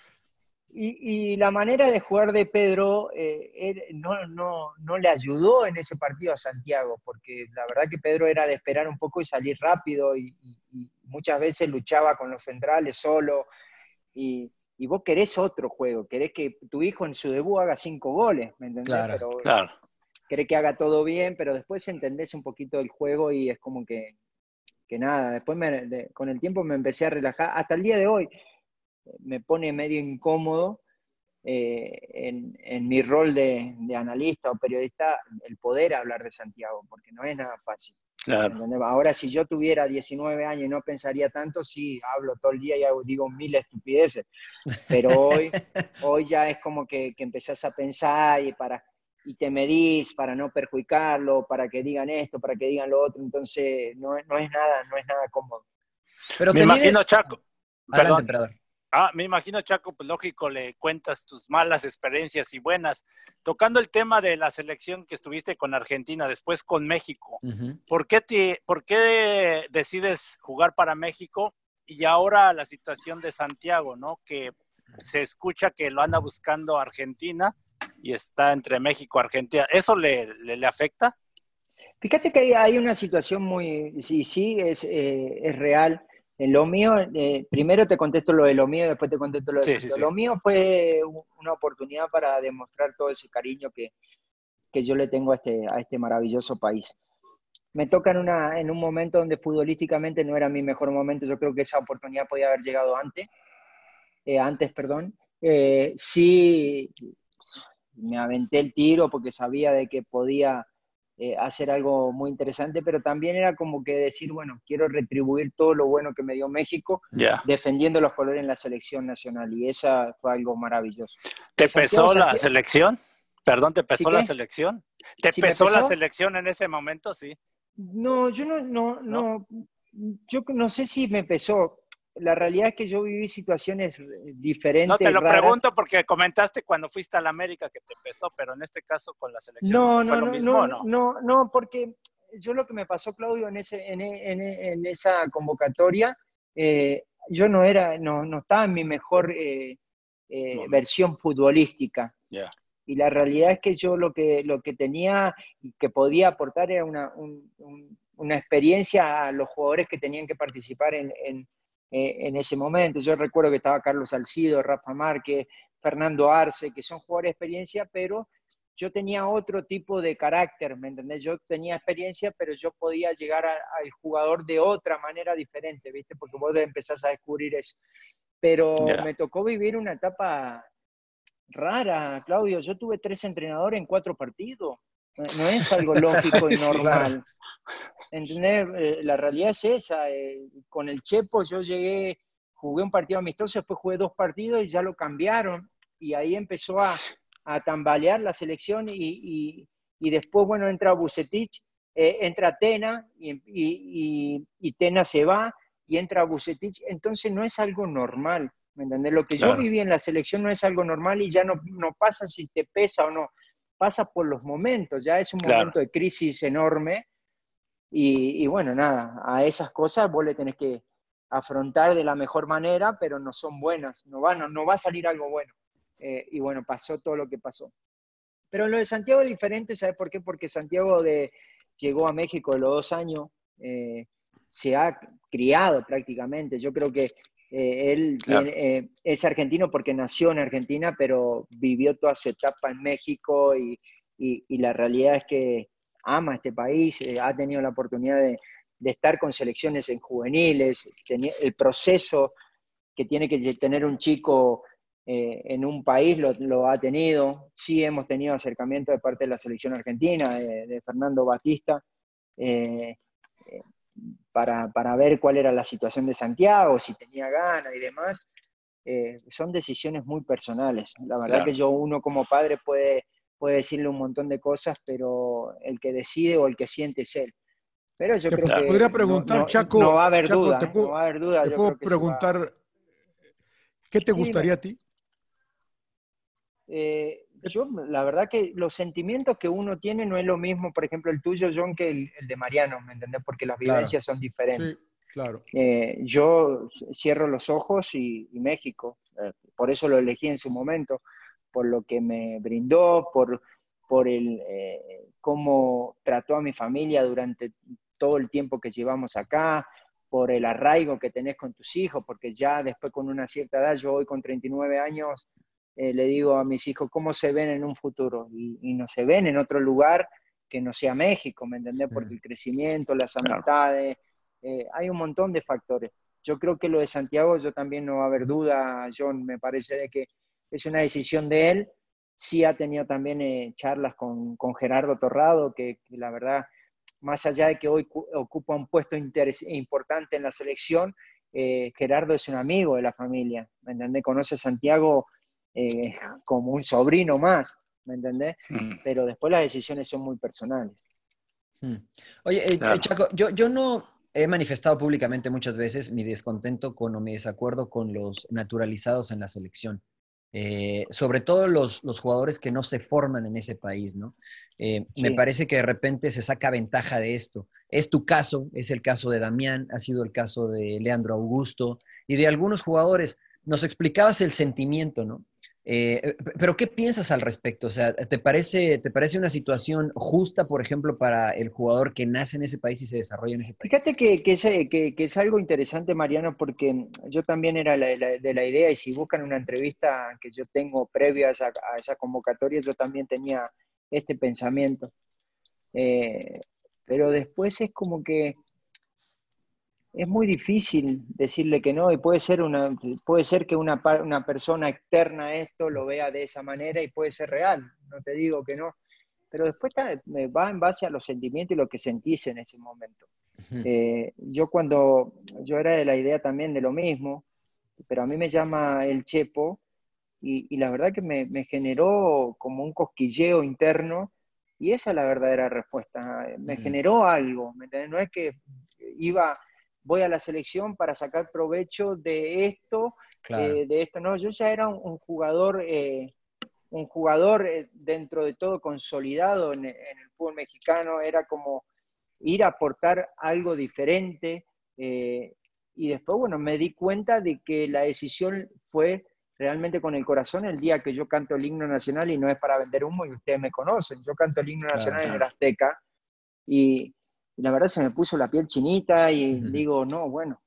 Y, y la manera de jugar de Pedro eh, él no, no, no le ayudó en ese partido a Santiago, porque la verdad que Pedro era de esperar un poco y salir rápido y, y- y muchas veces luchaba con los centrales solo. Y, y vos querés otro juego, querés que tu hijo en su debut haga cinco goles, ¿me entendés? Claro, Pero Claro. Querés que haga todo bien, pero después entendés un poquito el juego y es como que, que nada, después me- de- con el tiempo me empecé a relajar, hasta el día de hoy me pone medio incómodo eh, en, en mi rol de, de analista o periodista el poder hablar de Santiago, porque no es nada fácil. Claro. Ahora, si yo tuviera 19 años y no pensaría tanto, sí, hablo todo el día y hago- digo mil estupideces, pero hoy, hoy ya es como que, que empezás a pensar y, para, y te medís para no perjudicarlo, para que digan esto, para que digan lo otro, entonces no, es- no es nada, no es nada cómodo. Pero Me imagino, mides- Chaco. Adelante, Perdón. emperador. Ah, me imagino, Chaco, pues lógico, le cuentas tus malas experiencias y buenas. Tocando el tema de la selección que estuviste con Argentina, después con México, Ujú. ¿por qué, te, por qué decides jugar para México? Y ahora la situación de Santiago, ¿no? Que se escucha que lo anda buscando Argentina y está entre México y Argentina. ¿Eso le, le, le afecta? Fíjate que hay, una situación muy, sí, sí, es, eh, es real. En lo mío, eh, primero te contesto lo de lo mío, después te contesto lo de Sí, sí, sí. Lo mío fue una oportunidad para demostrar todo ese cariño que, que yo le tengo a este, a este maravilloso país. Me toca en, una, en un momento donde futbolísticamente no era mi mejor momento. Yo creo que esa oportunidad podía haber llegado antes. eh, antes, perdón. Eh, sí, me aventé el tiro porque sabía de que podía eh, hacer algo muy interesante, pero también era como que decir, bueno, quiero retribuir todo lo bueno que me dio México defendiendo los colores en la selección nacional y esa fue algo maravilloso. ¿Te Santiago pesó la Santiago- selección? Perdón, ¿te pesó ¿Sí la qué? selección? ¿Te ¿Sí me pesó la selección en ese momento? Sí. No, yo no, no, no, yo no sé si me pesó. La realidad es que yo viví situaciones eh, diferentes. No te lo raras. pregunto porque comentaste cuando fuiste a la América que te pesó, pero en este caso con la selección No, fue no, lo no, mismo, no, ¿o no? no, no, porque yo lo que me pasó, Claudio, en, ese, en, en en esa convocatoria, eh, yo no era, no, no estaba en mi mejor eh, eh, versión futbolística. Ya. Y la realidad es que yo lo que, lo que tenía y que podía aportar era una, un- un- una experiencia a los jugadores que tenían que participar en, en- eh, en ese momento. Yo recuerdo que estaba Carlos Salcido, Rafa Márquez, Fernando Arce, que son jugadores de experiencia, pero yo tenía otro tipo de carácter, ¿me entendés? Yo tenía experiencia, pero yo podía llegar a- al jugador de otra manera diferente, ¿viste? Porque vos empezás a descubrir eso. Pero me tocó vivir una etapa rara, Claudio. Yo tuve tres entrenadores en cuatro partidos. No es algo lógico y normal. ¿Entendés? Eh, la realidad es esa. eh, con el Chepo yo llegué, jugué un partido amistoso, después jugué dos partidos y ya lo cambiaron. Y ahí empezó a, a tambalear la selección y, y- y después, bueno, entra Bucetich, eh, entra Tena y, y- Tena se va y entra Bucetich. Entonces no es algo normal. ¿Me entendés? Lo que Claro. yo viví en la selección no es algo normal y ya no, no pasa si te pesa o no. Pasa por los momentos. Ya es un Claro. momento de crisis enorme. Y, y bueno, nada, a esas cosas vos le tenés que afrontar de la mejor manera, pero no son buenas, no va, no, no va a salir algo bueno. Eh, y bueno, pasó todo lo que pasó. Pero lo de Santiago es diferente, ¿sabes por qué? Porque Santiago de, llegó a México de los dos años, eh, se ha criado prácticamente. Yo creo que eh, él Claro. tiene- es argentino porque nació en Argentina, pero vivió toda su etapa en México y, y- y la realidad es que ama este país, eh, ha tenido la oportunidad de, de estar con selecciones en juveniles, el proceso que tiene que tener un chico eh, en un país lo, lo ha tenido. Sí hemos tenido acercamiento de parte de la selección argentina, de, de Fernando Batista, eh, para, para ver cuál era la situación de Santiago, si tenía ganas y demás. Son decisiones muy personales. La verdad Claro. que yo uno como padre puede, puede decirle un montón de cosas, pero el que decide o el que siente es él. Pero yo Te creo que podría no- preguntar, no, Chaco, no va a haber Chaco, duda, te ¿eh? puedo- no va a haber duda. Te yo puedo creo que se va- preguntar, ¿qué te Sí, gustaría dime. a ti? Eh, yo, la verdad que los sentimientos que uno tiene no es lo mismo, por ejemplo, el tuyo, John, que el, el de Mariano, ¿me entendés? Porque las Claro. vivencias son diferentes. Sí, claro. Eh, yo cierro los ojos y, y México. Eh, por eso lo elegí en su momento, por lo que me brindó, por, por el, eh, cómo trató a mi familia durante todo el tiempo que llevamos acá, por el arraigo que tenés con tus hijos, porque ya después con una cierta edad, yo hoy con 39 años, eh, le digo a mis hijos cómo se ven en un futuro y, no se ven en otro lugar que no sea México, ¿me entendés? Porque el crecimiento, las amistades, eh, hay un montón de factores. Yo creo que lo de Santiago, yo también no va a haber duda, John, me parece de que es una decisión de él. Sí ha tenido también eh, charlas con, con, Gerardo Torrado, que, la verdad, más allá de que hoy ocupa un puesto importante en la selección, Gerardo es un amigo de la familia, ¿me entendés? Conoce a Santiago eh, como un sobrino más, ¿me entendés? Mm. Pero después las decisiones son muy personales. Mm. Oye, eh, Chaco, yo, yo no he manifestado públicamente muchas veces mi descontento con o mi desacuerdo con los naturalizados en la selección. Eh, sobre todo los, los, jugadores que no se forman en ese país, ¿no? Me parece que de repente se saca ventaja de esto. Es tu caso, es el caso de Damián, ha sido el caso de Leandro Augusto y de algunos jugadores. Nos explicabas el sentimiento, ¿no? Eh, eh, pero ¿qué piensas al respecto? O sea, ¿te parece, ¿te parece una situación justa, por ejemplo, para el jugador que nace en ese país y se desarrolla en ese país? Fíjate que, que, es, eh, que, es, algo interesante, Mariano, porque yo también era de la idea, y si buscan una entrevista que yo tengo previa a esa, convocatoria, yo también tenía este pensamiento. pero después es como que es muy difícil decirle que no y puede ser, una, puede ser que una, una persona externa a esto lo vea de esa manera y puede ser real, no te digo que no, pero después me va en base a los sentimientos y lo que sentís en ese momento. Eh, yo cuando, yo era de la idea también de lo mismo, pero a mí me llama el Chepo y, y la verdad que me, me, generó como un cosquilleo interno y esa es la verdadera respuesta, me generó algo, no es que iba voy a la selección para sacar provecho de esto, eh, de esto. No, yo ya era un, jugador, eh, un jugador eh, dentro de todo consolidado en, el fútbol mexicano, era como ir a aportar algo diferente. y después, bueno, me di cuenta de que la decisión fue realmente con el corazón el día que yo canto el himno nacional y no es para vender humo y ustedes me conocen. Yo canto el himno nacional en el Azteca y, y la verdad se me puso la piel chinita y digo, no, bueno,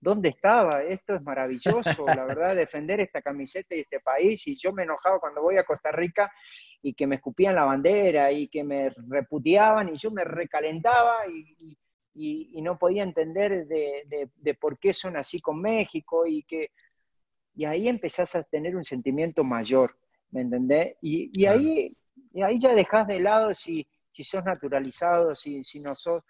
¿dónde estaba? Esto es maravilloso, la verdad, defender esta camiseta y este país. Y yo me enojaba cuando voy a Costa Rica y que me escupían la bandera y que me reputeaban y yo me recalentaba y, y, no podía entender de, de, por qué son así con México y que... Y ahí empezás a tener un sentimiento mayor, ¿me entendés? Y, y ahí, y ahí ya dejas de lado si si sos naturalizado, si, si no sos,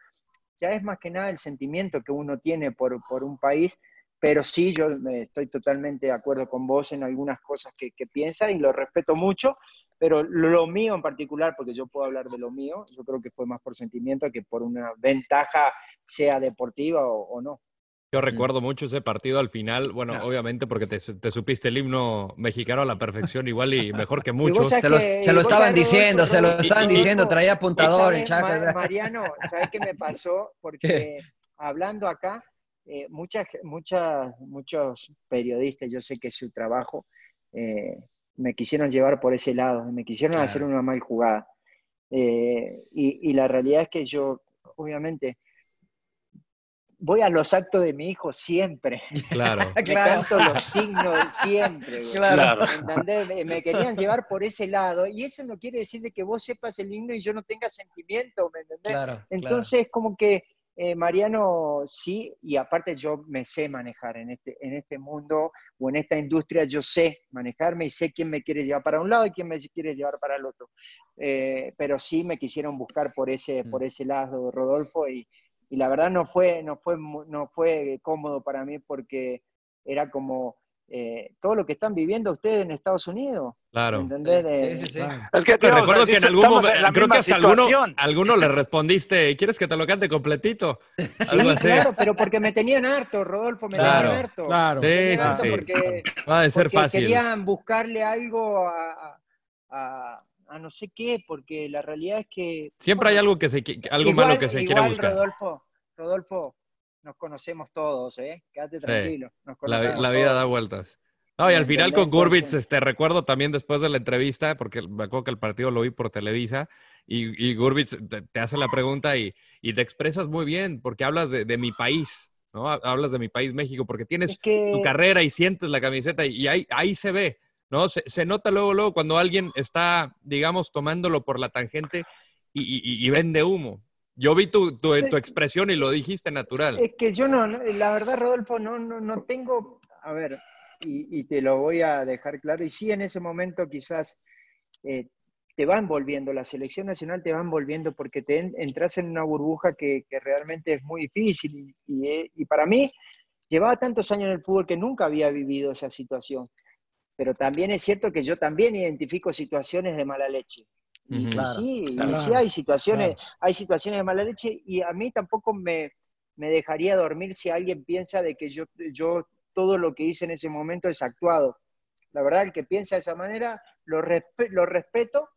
ya es más que nada el sentimiento que uno tiene por, por un país, pero sí, yo estoy totalmente de acuerdo con vos en algunas cosas que, que piensas y lo respeto mucho, pero lo mío en particular, porque yo puedo hablar de lo mío, yo creo que fue más por sentimiento que por una ventaja, sea deportiva o no. Yo recuerdo mucho ese partido al final, bueno, obviamente porque te, supiste el himno mexicano a la perfección igual y mejor que muchos. Se, lo estaban diciendo, se lo estaban diciendo, traía apuntador el Chaco. Mariano, ¿sabes qué me pasó? Porque hablando acá, eh, muchas, muchas, muchos periodistas, yo sé que es su trabajo, eh, me quisieron llevar por ese lado, me quisieron hacer una mal jugada. Eh, y, y la realidad es que yo, obviamente, voy a los actos de mi hijo siempre. Claro. Me canto los signos siempre. Claro. Me querían llevar por ese lado y eso no quiere decir de que vos sepas el himno y yo no tenga sentimiento, ¿me entendés? Claro, Entonces, como que eh, Mariano sí, y aparte yo me sé manejar en este, en este mundo o en esta industria, yo sé manejarme y sé quién me quiere llevar para un lado y quién me quiere llevar para el otro. Eh, pero sí me quisieron buscar por ese, por mm. ese lado, Rodolfo, y, y la verdad no fue, no fue, no fue cómodo para mí porque era como eh, todo lo que están viviendo ustedes en Estados Unidos. Claro. ¿Entendés? sí, sí, sí. Es que te recuerdo que en algún momento, creo que hasta alguno, alguno, le respondiste, ¿quieres que te lo cante completito? Sí, claro, pero porque me tenían harto, Rodolfo, me tenían harto. Claro, sí, sí, Porque, Va a ser fácil. querían buscarle algo a a no sé qué, porque la realidad es que... Siempre hay algo, que se, algo malo que se quiere buscar. Rodolfo, Rodolfo, nos conocemos todos, ¿eh? Quédate tranquilo. la, vida da vueltas. No, y al final con. Gurbitz, este, recuerdo también después de la entrevista, porque me acuerdo que el partido lo vi por Televisa, y, y Gurbitz te, te hace la pregunta y, y te expresas muy bien, porque hablas de, de mi país, ¿no? Ha- Hablas de mi país, México, porque tienes Es que- tu carrera y sientes la camiseta y, y ahí, ahí se ve, ¿no? Se, se nota luego, luego cuando alguien está, digamos, tomándolo por la tangente y, y- y vende humo. Yo vi tu, tu, tu expresión y lo dijiste natural. Es que yo no, la verdad, Rodolfo, no, no, no tengo, a ver, y, y te lo voy a dejar claro, y sí en ese momento quizás eh, te va envolviendo, la selección nacional te va envolviendo porque te en- entras en una burbuja que, que realmente es muy difícil, y, y, eh, y para mí llevaba tantos años en el fútbol que nunca había vivido esa situación, pero también es cierto que yo también identifico situaciones de mala leche. Y, Ujú. y Claro, sí, y sí hay situaciones, Claro. hay situaciones de mala leche y a mí tampoco me, me dejaría dormir si alguien piensa de que yo, yo todo lo que hice en ese momento es actuado. La verdad, el que piensa de esa manera, lo, respe- lo respeto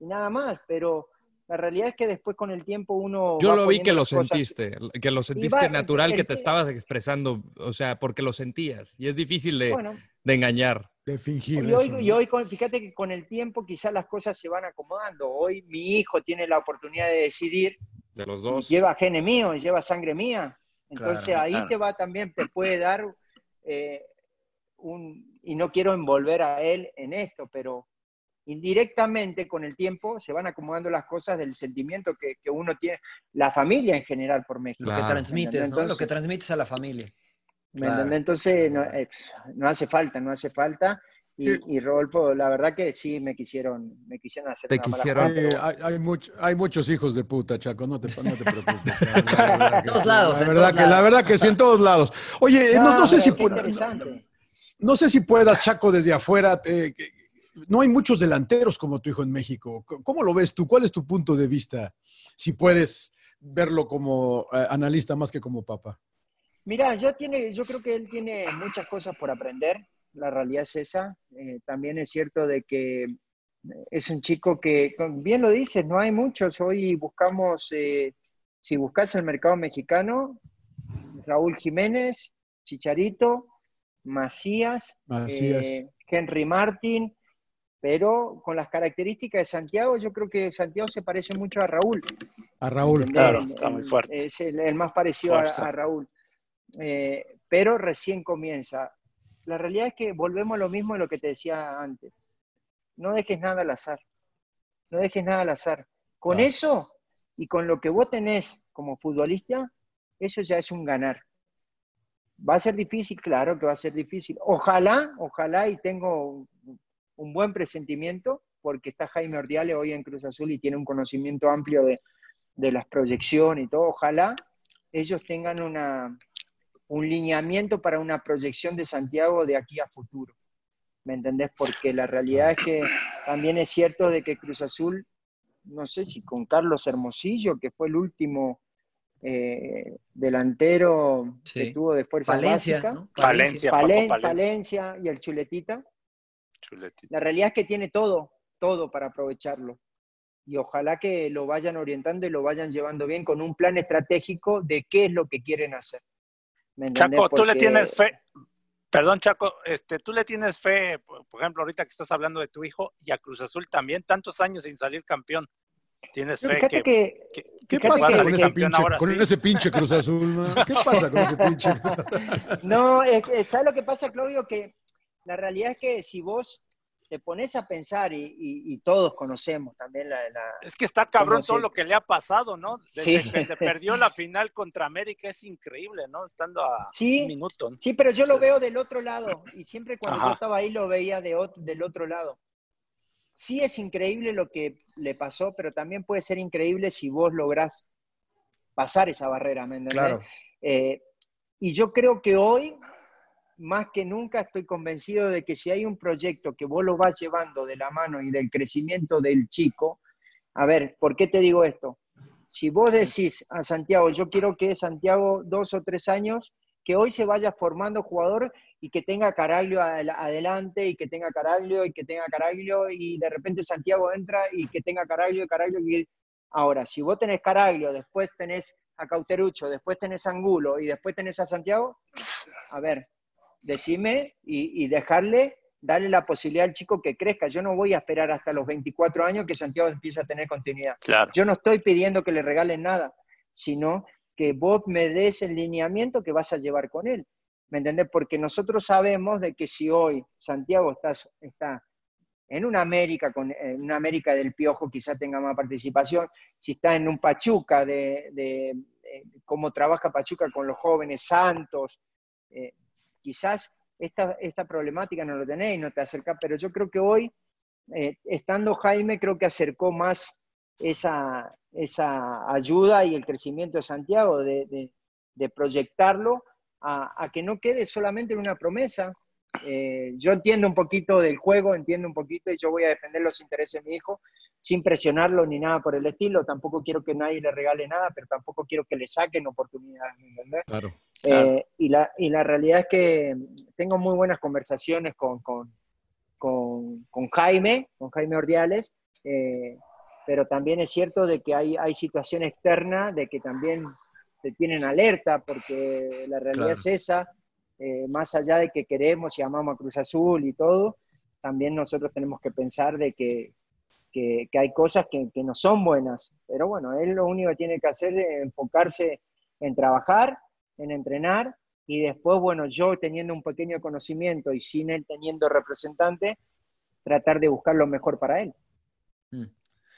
y nada más, pero la realidad es que después con el tiempo uno... Yo lo vi que lo cosas- sentiste, que lo sentiste va- natural, que el- te estabas expresando, o sea, porque lo sentías. Y es difícil de, Bueno. de engañar. De fingir. Y hoy, y hoy con- fíjate que con el tiempo quizás las cosas se van acomodando. Hoy mi hijo tiene la oportunidad de decidir, De los y dos. lleva genes míos, lleva sangre mía. Entonces Claro, ahí claro. te va también, te puede dar eh, un, y no quiero envolver a él en esto, pero indirectamente con el tiempo se van acomodando las cosas del sentimiento que, que uno tiene, la familia en general por México. Lo que ¿me transmites? ¿no? Lo que transmites a la familia. ¿Me Claro. entendés? Entonces, no, eh, no hace falta, no hace falta. Y, y Rodolfo, la verdad que sí me quisieron, me quisieron hacer Te una mala quisieron. jugada, pero Eh, hay, hay much- hay muchos hijos de puta, Chaco, no te, no te preocupes. Que todos lados, La en verdad, que, la lados. verdad que sí, en todos lados. Oye, no, no sé si qué pu- interesante. no sé si puedas, Chaco, desde afuera. eh, que- no hay muchos delanteros como tu hijo en México. ¿Cómo lo ves tú? ¿Cuál es tu punto de vista? Si puedes verlo como eh, analista más que como papá. Mira, yo, tiene, yo creo que él tiene muchas cosas por aprender, la realidad es esa. Eh, también es cierto de que es un chico que, bien lo dices, no hay muchos. Hoy buscamos, eh, si buscas el mercado mexicano, Raúl Jiménez, Chicharito, Macías, Macías. eh, Henry Martin, pero con las características de Santiago, yo creo que Santiago se parece mucho a Raúl. A Raúl. ¿entendés? Claro, está muy fuerte. Es el, el más parecido a Raúl. Eh, pero recién comienza. La realidad es que volvemos a lo mismo de lo que te decía antes. No dejes nada al azar. No dejes nada al azar. Con eso y con lo que vos tenés como futbolista, eso ya es un ganar. ¿Va a ser difícil? Claro que va a ser difícil. Ojalá, ojalá y tengo un buen presentimiento, porque está Jaime Ordiale hoy en Cruz Azul y tiene un conocimiento amplio de, de las proyecciones y todo. Ojalá ellos tengan una, un lineamiento para una proyección de Santiago de aquí a futuro. ¿Me entendés? Porque la realidad es que también es cierto de que Cruz Azul, no sé si con Carlos Hermosillo, que fue el último eh, delantero que tuvo de fuerza Palencia, básica, ¿no? Palencia, Paco Palen- Palencia. Palencia y el Chuletita, Chuletita. la realidad es que tiene todo, todo para aprovecharlo. Y ojalá que lo vayan orientando y lo vayan llevando bien con un plan estratégico de qué es lo que quieren hacer. Chaco, tú le tienes fe. Perdón, Chaco, este, tú le tienes fe, por ejemplo, ahorita que estás hablando de tu hijo y a Cruz Azul también, tantos años sin salir campeón. ¿Tienes fe Fíjate que, que, que- ¿Qué pasa que- con, que- ese campeón pinche, ahora con sí. ese pinche Cruz Azul? man? ¿Qué pasa con ese pinche Cruz Azul? No, es que, ¿sabes lo que pasa, Claudio? Que la realidad es que si vos te pones a pensar, y, y- y todos conocemos también la... la- Es que está cabrón ¿Cómo todo se- lo que le ha pasado, ¿no? Desde Sí. que perdió la final contra América es increíble, ¿no? Estando a Sí, un minuto. ¿no? Sí, pero yo lo veo del otro lado y siempre cuando yo estaba ahí lo veía de del otro lado. Sí es increíble lo que le pasó, pero también puede ser increíble si vos lográs pasar esa barrera, ¿me entendés? Claro. Eh, y yo creo que hoy, más que nunca, estoy convencido de que si hay un proyecto que vos lo vas llevando de la mano y del crecimiento del chico, a ver, ¿por qué te digo esto? Si vos decís a Santiago, yo quiero que Santiago dos o tres años, que hoy se vaya formando jugador y que tenga Caraglio adel- adelante y que tenga Caraglio y que tenga Caraglio y de repente Santiago entra y que tenga Caraglio y Caraglio. y- Ahora, si vos tenés Caraglio, después tenés a Cauterucho, después tenés a Angulo y después tenés a Santiago, a ver, decime y, y dejarle, darle la posibilidad al chico que crezca. Yo no voy a esperar hasta los 24 años que Santiago empiece a tener continuidad. Claro. Yo no estoy pidiendo que le regalen nada, sino que vos me des el lineamiento que vas a llevar con él. ¿Me entendés? Porque nosotros sabemos de que si hoy Santiago está, está en una América, con, en una América del Piojo quizá tenga más participación, si está en un Pachuca, de, de, de cómo trabaja Pachuca con los jóvenes santos, eh, quizás esta, esta problemática no lo tenéis, no te acerca, pero yo creo que hoy, eh, estando Jaime, creo que acercó más esa, esa ayuda y el crecimiento de Santiago, de, proyectarlo a, a, que no quede solamente en una promesa. Eh, yo entiendo un poquito del juego, entiendo un poquito y yo voy a defender los intereses de mi hijo sin presionarlo ni nada por el estilo. Tampoco quiero que nadie le regale nada, pero tampoco quiero que le saquen oportunidades, ¿entendés? Claro. Eh, y, la, y la realidad es que tengo muy buenas conversaciones con, con, con, con Jaime, con Jaime Ordiales, eh, pero también es cierto de que hay, hay situación externa de que también te tienen alerta, porque la realidad Claro. es esa, eh, más allá de que queremos y amamos a Cruz Azul y todo, también nosotros tenemos que pensar de que, que, hay cosas que, que no son buenas, pero bueno, él lo único que tiene que hacer es enfocarse en trabajar, en entrenar, y después, bueno, yo teniendo un pequeño conocimiento y sin él teniendo representante, tratar de buscar lo mejor para él.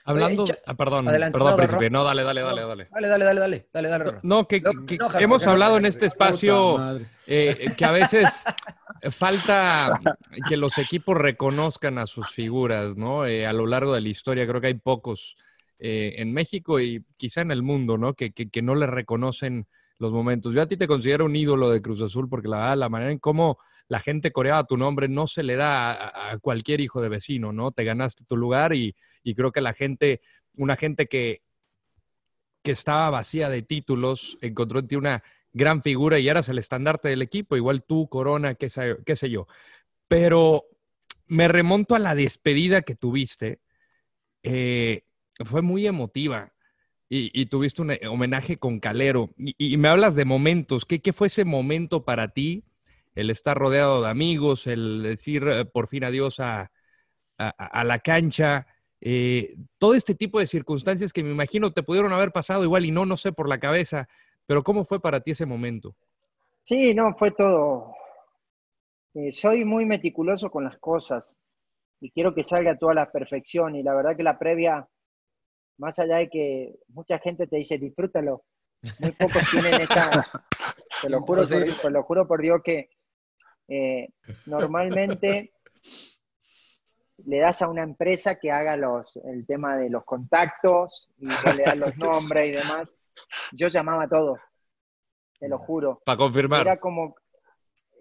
Hablando, Oye, Cha- ah, perdón, adelante. perdón, No, príncipe. No, dale, dale, dale, dale. Dale, dale, dale, dale, dale, dale. No, que, No, que- no, que Jaime, hemos hablado en este espacio eh, que a veces falta que los equipos reconozcan a sus figuras, ¿no? Eh, a lo largo de la historia creo que hay pocos eh, en México y quizá en el mundo, ¿no? Que, que, que no le reconocen los momentos. Yo a ti te considero un ídolo de Cruz Azul porque la la manera en cómo la gente coreaba tu nombre no se le da a, a cualquier hijo de vecino, ¿no? Te ganaste tu lugar y, y creo que la gente, una gente que, que estaba vacía de títulos, encontró en ti una gran figura y eras el estandarte del equipo, igual tú, Corona, qué sé, qué sé yo. Pero me remonto a la despedida que tuviste. eh, fue muy emotiva y, tuviste un homenaje con Calero. Y, me hablas de momentos. ¿Qué, ¿Qué fue ese momento para ti? El estar rodeado de amigos, el decir eh, por fin adiós a, a la cancha. Eh, todo este tipo de circunstancias que me imagino te pudieron haber pasado igual y no, no sé, por la cabeza. Pero ¿cómo fue para ti ese momento? Sí, no, fue todo. Eh, soy muy meticuloso con las cosas y quiero que salga toda la perfección. Y la verdad que la previa, más allá de que mucha gente te dice disfrútalo, muy pocos tienen esta. Te lo juro, por, Imposible. te lo juro por Dios que eh, normalmente le das a una empresa que haga los, el tema de los contactos y le das los nombres y demás. Yo llamaba a todos, te lo juro. Para confirmar. Era como,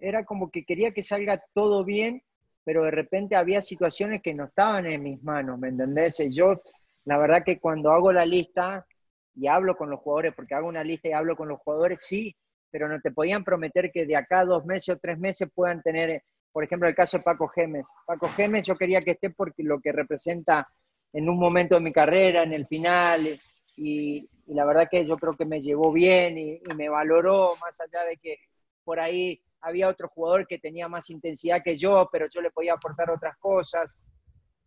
era como que quería que salga todo bien, pero de repente había situaciones que no estaban en mis manos, ¿me entendés? Y yo, la verdad que cuando hago la lista y hablo con los jugadores, porque hago una lista y hablo con los jugadores, sí, pero no te podían prometer que de acá a dos meses o tres meses puedan tener, por ejemplo, el caso de Paco Gemes. Paco Gemes yo quería que esté porque lo que representa en un momento de mi carrera, en el final, y, y la verdad que yo creo que me llevó bien y, y me valoró, más allá de que por ahí había otro jugador que tenía más intensidad que yo, pero yo le podía aportar otras cosas.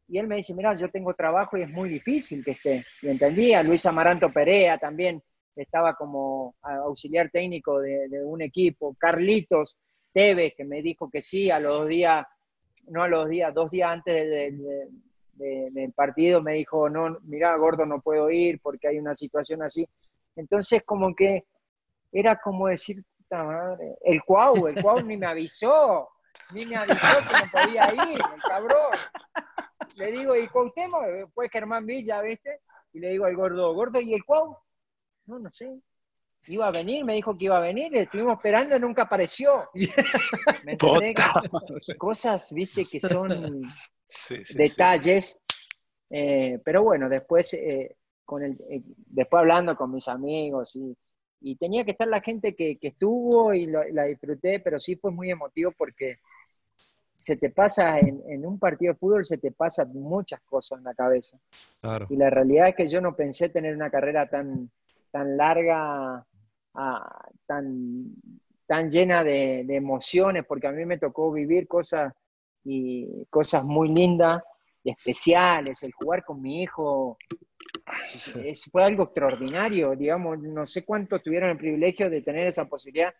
Y él me dice, mira, yo tengo trabajo y es muy difícil que esté. Y entendía, Luis Amaranto Perea también estaba como auxiliar técnico de, de un equipo, Carlitos Tevez, que me dijo que sí, a los días, no a los días, dos días antes de- de- de- del partido me dijo, no, mira, gordo, no puedo ir porque hay una situación así. Entonces, como que era como decir, puta madre, el Cuau, el Cuau ni me avisó, ni me avisó que no podía ir, el cabrón. Le digo, ¿y Cuauhtémoc? Pues Germán Villa, ¿viste? Y le digo al gordo, gordo, ¿y el Cuau? No, no sé. Iba a venir, me dijo que iba a venir, estuvimos esperando y nunca apareció. ¿Me entendés? Cosas, viste, que son Sí, sí, sí. detalles. Eh, pero bueno, después, eh, con el, eh, después hablando con mis amigos y, y tenía que estar la gente que, que estuvo y lo- la disfruté, pero sí fue muy emotivo porque se te pasa en, en un partido de fútbol, se te pasan muchas cosas en la cabeza. Claro. Y la realidad es que yo no pensé tener una carrera tan, tan larga, ah, tan, tan llena de, de emociones, porque a mí me tocó vivir cosas y cosas muy lindas, y especiales, el jugar con mi hijo, es- fue algo extraordinario, digamos, no sé cuántos tuvieron el privilegio de tener esa posibilidad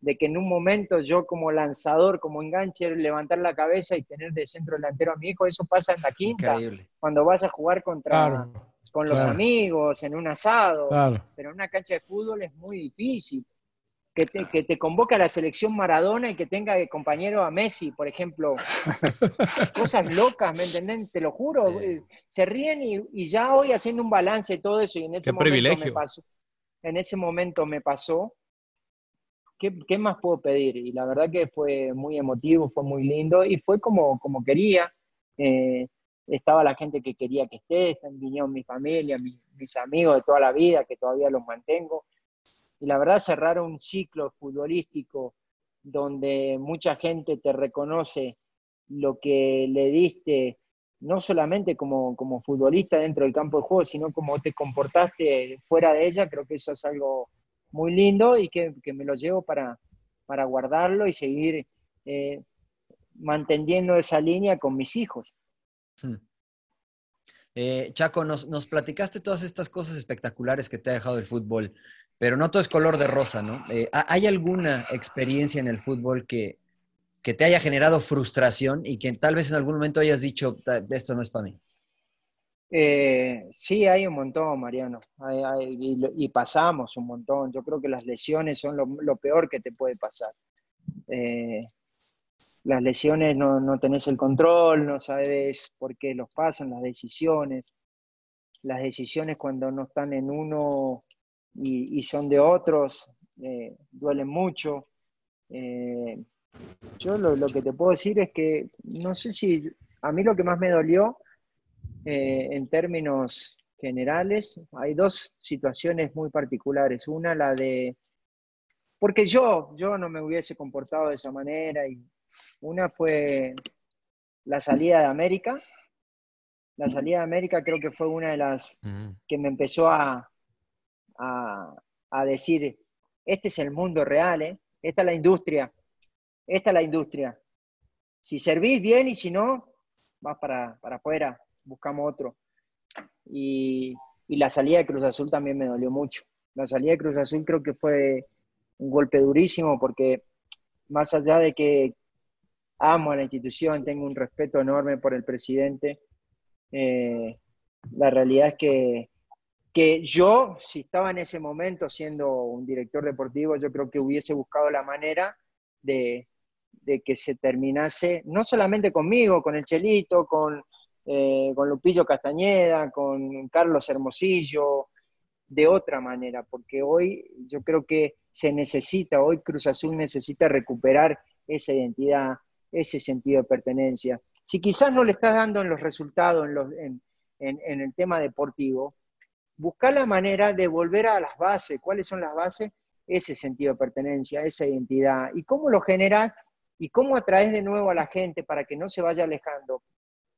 de que en un momento yo como lanzador, como enganche, levantar la cabeza y tener de centro delantero a mi hijo, eso pasa en la quinta, Increíble. cuando vas a jugar contra, Claro, con los claro. amigos, en un asado, Claro. pero en una cancha de fútbol es muy difícil. Que te, que te convoque a la selección Maradona y que tenga de compañero a Messi, por ejemplo. Cosas locas, ¿me entendés? Te lo juro. eh, Se ríen y, y ya hoy haciendo un balance de todo eso y en ese Qué momento me privilegio. pasó. En ese momento me pasó. ¿Qué, qué más puedo pedir? Y la verdad que fue muy emotivo, fue muy lindo y fue como, como quería. Eh, estaba la gente que quería que esté, vinieron mi familia, mi- mis amigos de toda la vida, que todavía los mantengo. Y la verdad, cerrar un ciclo futbolístico donde mucha gente te reconoce lo que le diste, no solamente como, como futbolista dentro del campo de juego, sino como te comportaste fuera de ella, creo que eso es algo muy lindo y que, que me lo llevo para, para guardarlo y seguir eh, manteniendo esa línea con mis hijos. Eh, Chaco, nos, platicaste todas estas cosas espectaculares que te ha dejado el fútbol, pero no todo es color de rosa, ¿no? Eh, ¿ha- ¿Hay alguna experiencia en el fútbol que, te haya generado frustración y que tal vez en algún momento hayas dicho, "Ta- esto no es para mí? Eh, sí, hay un montón, Mariano, y, pasamos un montón. Yo creo que las lesiones son lo, peor que te puede pasar. Las lesiones no, no tenés el control, no sabes por qué los pasan, las decisiones. Las decisiones cuando no están en uno y, y son de otros, eh, duelen mucho. Eh, yo lo, lo que te puedo decir es que no sé si a mí lo que más me dolió eh, en términos generales, hay dos situaciones muy particulares. Una, la de, porque yo, yo no me hubiese comportado de esa manera, y una fue la salida de América. La salida de América creo que fue una de las que me empezó a, a, a decir, este es el mundo real, ¿eh? esta es la industria, esta es la industria. Si servís bien y si no, vas para, para afuera, buscamos otro. Y, y la salida de Cruz Azul también me dolió mucho. La salida de Cruz Azul creo que fue un golpe durísimo porque más allá de que amo a la institución, tengo un respeto enorme por el presidente, eh, la realidad es que, que yo, si estaba en ese momento siendo un director deportivo, yo creo que hubiese buscado la manera de, de que se terminase, no solamente conmigo, con el Chelito, con, eh, con Lupillo Castañeda, con Carlos Hermosillo, de otra manera, porque hoy yo creo que se necesita, hoy Cruz Azul necesita recuperar esa identidad, ese sentido de pertenencia. Si quizás no le estás dando en los resultados, en, el tema deportivo, buscar la manera de volver a las bases. ¿Cuáles son las bases? Ese sentido de pertenencia, esa identidad. ¿Y cómo lo generas? ¿Y cómo atraes de nuevo a la gente para que no se vaya alejando?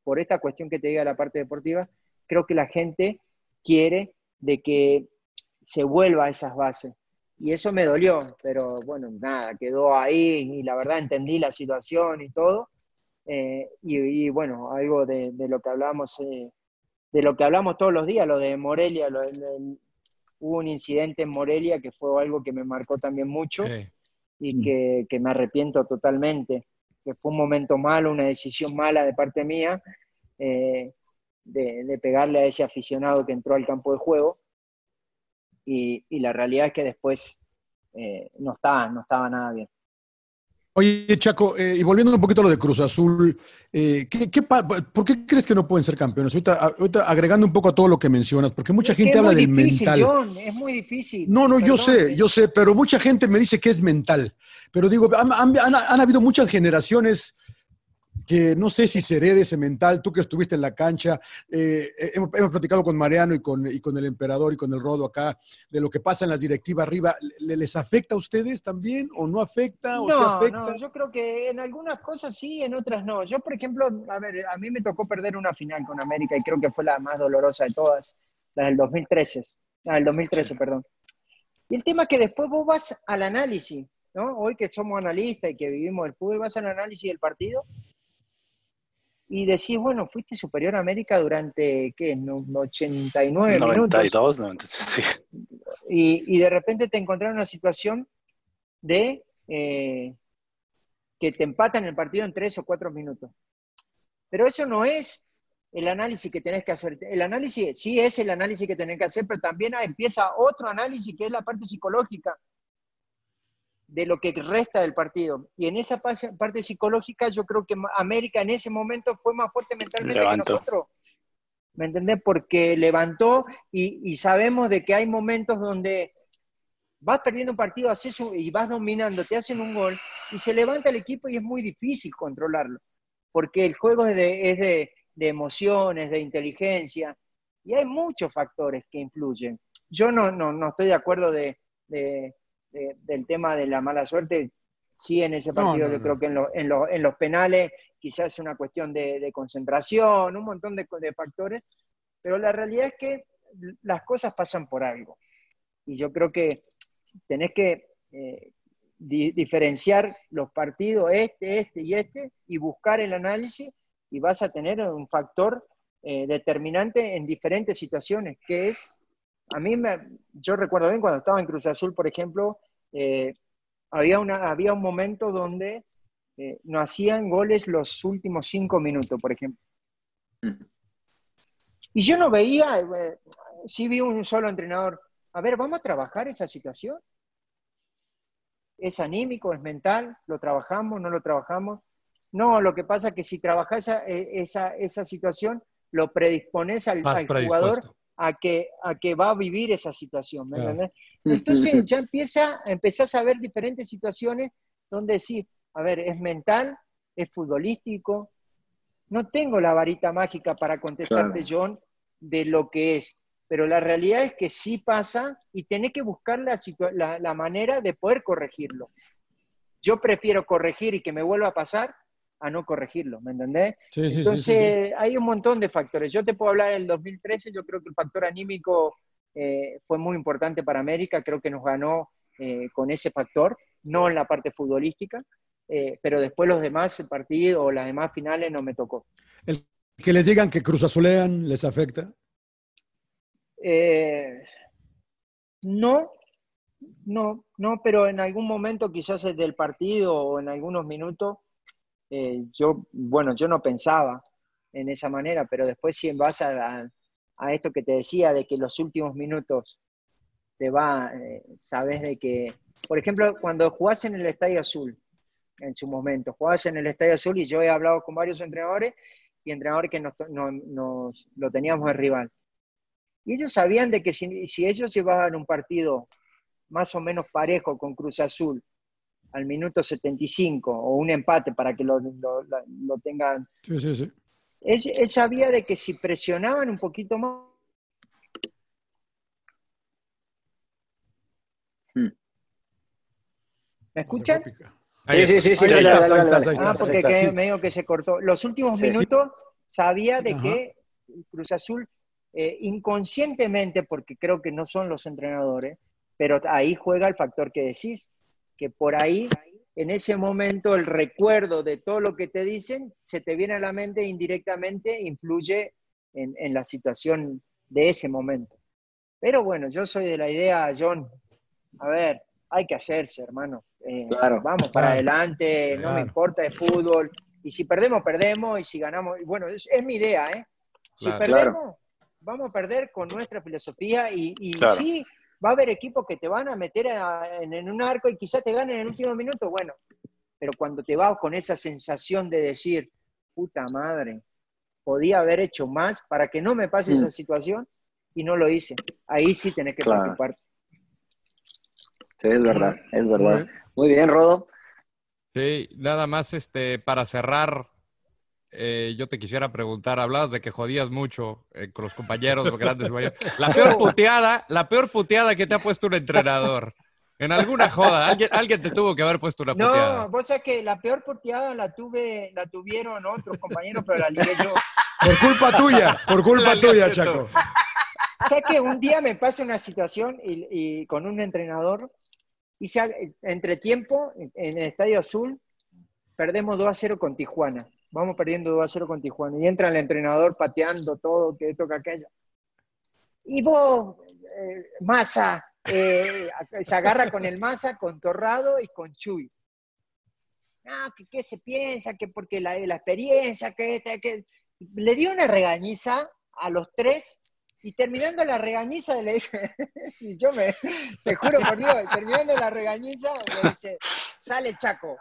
Por esta cuestión que te diga la parte deportiva, creo que la gente quiere de que se vuelva a esas bases. Y eso me dolió, pero bueno, nada, quedó ahí y la verdad entendí la situación y todo. Eh, y, y, bueno, algo de, de lo que hablamos, eh, de lo que hablamos todos los días, lo de Morelia, lo, el, hubo un incidente en Morelia que fue algo que me marcó también mucho y que, que me arrepiento totalmente, que fue un momento malo, una decisión mala de parte mía, eh, de, de pegarle a ese aficionado que entró al campo de juego y, y la realidad es que después eh, no, estaba, no estaba nada bien. Oye, Chaco, eh, y volviendo un poquito a lo de Cruz Azul, eh, ¿qué, ¿por qué crees que no pueden ser campeones? Ahorita, ahorita agregando un poco a todo lo que mencionas, porque mucha Es gente habla muy del difícil, mental. John, es muy difícil. No, no, yo sé, yo sé, pero mucha gente me dice que es mental. Pero digo, han, han- han- han habido muchas generaciones que no sé si se herede ese mental, tú que estuviste en la cancha, eh, hemos, hemos platicado con Mariano y con, y con el emperador y con el Rodo acá, de lo que pasa en las directivas arriba, ¿Le- ¿les afecta a ustedes también o no afecta o se No, afecta? no, yo creo que en algunas cosas sí, en otras no. Yo, por ejemplo, a ver, a mí me tocó perder una final con América y creo que fue la más dolorosa de todas, la del 2013, la del 2013, perdón. Y el tema es que después vos vas al análisis, ¿no? Hoy que somos analistas y que vivimos el fútbol, vas al análisis del partido y decís, bueno, fuiste superior a América durante, ¿qué? No- 89 minutos. 92, 93, sí. Y, y de repente te encontrás en una situación de eh, que te empatan el partido en tres o cuatro minutos. Pero eso no es el análisis que tenés que hacer. El análisis sí es el análisis que tenés que hacer, pero también empieza otro análisis que es la parte psicológica de lo que resta del partido. Y en esa parte psicológica yo creo que América en ese momento fue más fuerte mentalmente que nosotros. ¿Me entendés? Porque levantó y, y sabemos de que hay momentos donde vas perdiendo un partido haces un- y vas dominando, te hacen un gol y se levanta el equipo y es muy difícil controlarlo. Porque el juego es de, es de, de emociones, de inteligencia y hay muchos factores que influyen. Yo no, no, no estoy de acuerdo de, de- de- del tema de la mala suerte. Sí, en ese No, partido no, yo no. creo que en, lo- en lo- en los penales quizás es una cuestión de, de concentración, un montón de, de factores, pero la realidad es que las cosas pasan por algo. Y yo creo que tenés que eh, di- diferenciar los partidos, este, este y este, y buscar el análisis, y vas a tener un factor eh, determinante en diferentes situaciones, que es, a mí, me, yo recuerdo bien cuando estaba en Cruz Azul, por ejemplo, eh, había, una, había un momento donde eh, no hacían goles los últimos cinco minutos, por ejemplo. Y yo no veía, eh, sí vi un solo entrenador. A ver, vamos a trabajar esa situación. ¿Es anímico, es mental? ¿Lo trabajamos, no lo trabajamos? No, lo que pasa es que si trabajas esa, eh, esa, esa situación, lo predispones al, jugador a que, a que va a vivir esa situación, ¿me Claro. entendés? Entonces ya empieza, empezás a ver diferentes situaciones donde decís, a ver, es mental, es futbolístico. No tengo la varita mágica para contestarte, John, de lo que es, pero la realidad es que sí pasa y tenés que buscar la, la, la manera de poder corregirlo. Yo prefiero corregir y que me vuelva a pasar a no corregirlo, ¿me entendés? Sí, sí, sí, Entonces, sí, hay un montón de factores. Yo te puedo hablar del 2013, yo creo que el factor anímico eh, fue muy importante para América, creo que nos ganó eh, con ese factor, no en la parte futbolística, eh, pero después los demás partidos o las demás finales no me tocó. El que les digan que Cruz Azulean les afecta. Eh, no, no, no, pero en algún momento quizás del partido o en algunos minutos, eh, yo, bueno, yo no pensaba en esa manera, pero después si en base a, a- esto que te decía, de que los últimos minutos te va, eh, sabes de que, por ejemplo, cuando jugás en el Estadio Azul, en su momento, jugabas en el Estadio Azul y yo he hablado con varios entrenadores y entrenadores que nos, no- nos- lo teníamos de rival. Y ellos sabían de que si, si ellos llevaban un partido más o menos parejo con Cruz Azul al minuto 75 o un empate para que lo- lo- lo tengan, Sí, sí, sí. Él, él sabía de que si presionaban un poquito más... ¿Me escuchan? Ahí Sí, sí, está. sí, sí, Ahí estás, estás, Ah, porque está, que sí. medio que se cortó. Los últimos Sí, sí. minutos sabía de Ajá. que Cruz Azul, eh, inconscientemente, porque creo que no son los entrenadores, pero ahí juega el factor que decís, que por ahí, en ese momento, el recuerdo de todo lo que te dicen se te viene a la mente e indirectamente influye en, en la situación de ese momento. Pero bueno, yo soy de la idea, John, a ver, hay que hacerse, hermano. Eh, Claro. Vamos para Claro. adelante, no me importa de fútbol. Y si perdemos, perdemos. Y si ganamos, bueno, es, es mi idea, ¿eh? Si Claro. perdemos, vamos a perder con nuestra filosofía. Y, y sí, va a haber equipos que te van a meter a- en, en un arco y quizás te ganen en el último minuto, bueno. Pero cuando te vas con esa sensación de decir, puta madre, podía haber hecho más para que no me pase Mm. esa situación y no lo hice. Ahí sí tenés que Claro. preocuparte. Sí, es verdad, es verdad. Muy Muy bien, Rodo. Sí, nada más este, para cerrar, eh, yo te quisiera preguntar, hablabas de que jodías mucho eh, con los compañeros los grandes. La peor puteada, la peor puteada que te ha puesto un entrenador. En alguna joda, alguien, alguien te tuvo que haber puesto una puteada. No, vos sabés que la peor puteada la tuve, la tuvieron otros compañeros, pero la ligué yo. Por culpa tuya, por culpa La tuya. Chaco. ¿Sabes que un día me pasa una situación y, y con un entrenador Y se, entre tiempo, en el Estadio Azul, perdemos 2 a 0 con Tijuana. Vamos perdiendo 2 a 0 con Tijuana. Y entra el entrenador pateando todo, que toca aquello. Y vos, eh, Massa, eh, se agarra con el Massa, con Torrado y con Chuy. Ah, qué se piensa, que porque la, la experiencia, que, que, le dio una regañiza a los tres y terminando la regañiza le dije, y yo me, te juro por Dios, terminando la regañiza le dice, sale Chaco.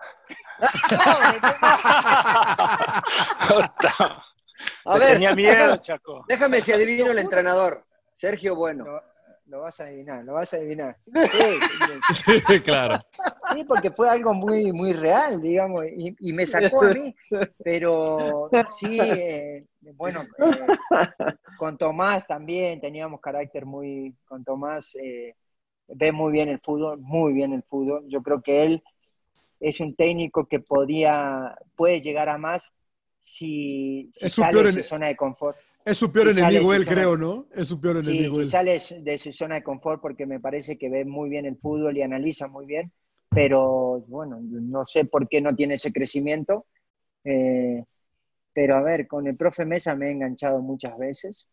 a ver, tenía miedo, Chaco. Déjame si adivino el entrenador, Sergio Bueno. Lo, vas a adivinar, lo vas a adivinar. Sí, claro. Sí, porque fue algo muy, muy real, digamos, y, me sacó a mí. Pero sí, eh, bueno, eh, con Tomás también teníamos carácter muy, con Tomás eh, ve muy bien el fútbol, muy bien el fútbol. Yo creo que él es un técnico que podía, puede llegar a más si, sale de su zona de confort. Es su peor enemigo él, creo, ¿no? Es su peor enemigo sí, Si sale de su zona de confort porque me parece que ve muy bien el fútbol y analiza muy bien, pero bueno, no sé por qué no tiene ese crecimiento. Eh, pero a ver, con el profe Mesa me he enganchado muchas veces.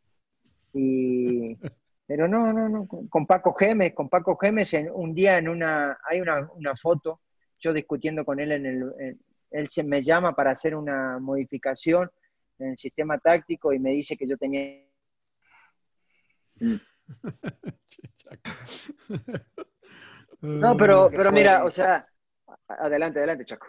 Y, pero no, no, no. Con Paco Gemes, con Paco Gemes, en, un día en una, hay una, una, foto, yo discutiendo con él en el, él se me llama para hacer una modificación en el sistema táctico y me dice que yo tenía. No, pero, pero mira, o sea, adelante, adelante, Chaco.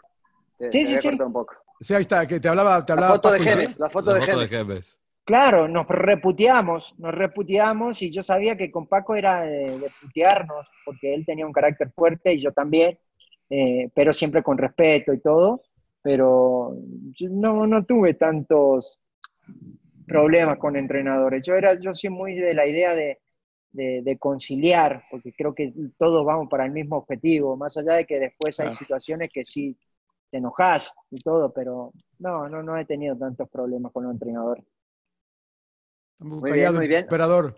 sí, sí, sí. Un poco. Sí, ahí está, que te hablaba. Te hablaba la foto de Gemes, la foto, de, Gemes. Claro, nos reputeamos, nos reputeamos y yo sabía que con Paco era de, putearnos, porque él tenía un carácter fuerte y yo también, eh, pero siempre con respeto y todo, pero yo no, no tuve tantos problemas con entrenadores. Yo, era, yo soy muy de la idea de, de, conciliar, porque creo que todos vamos para el mismo objetivo, más allá de que después hay situaciones que sí te enojas y todo, pero no, no, no he tenido tantos problemas con los entrenadores. Muy bien, muy bien. Emperador.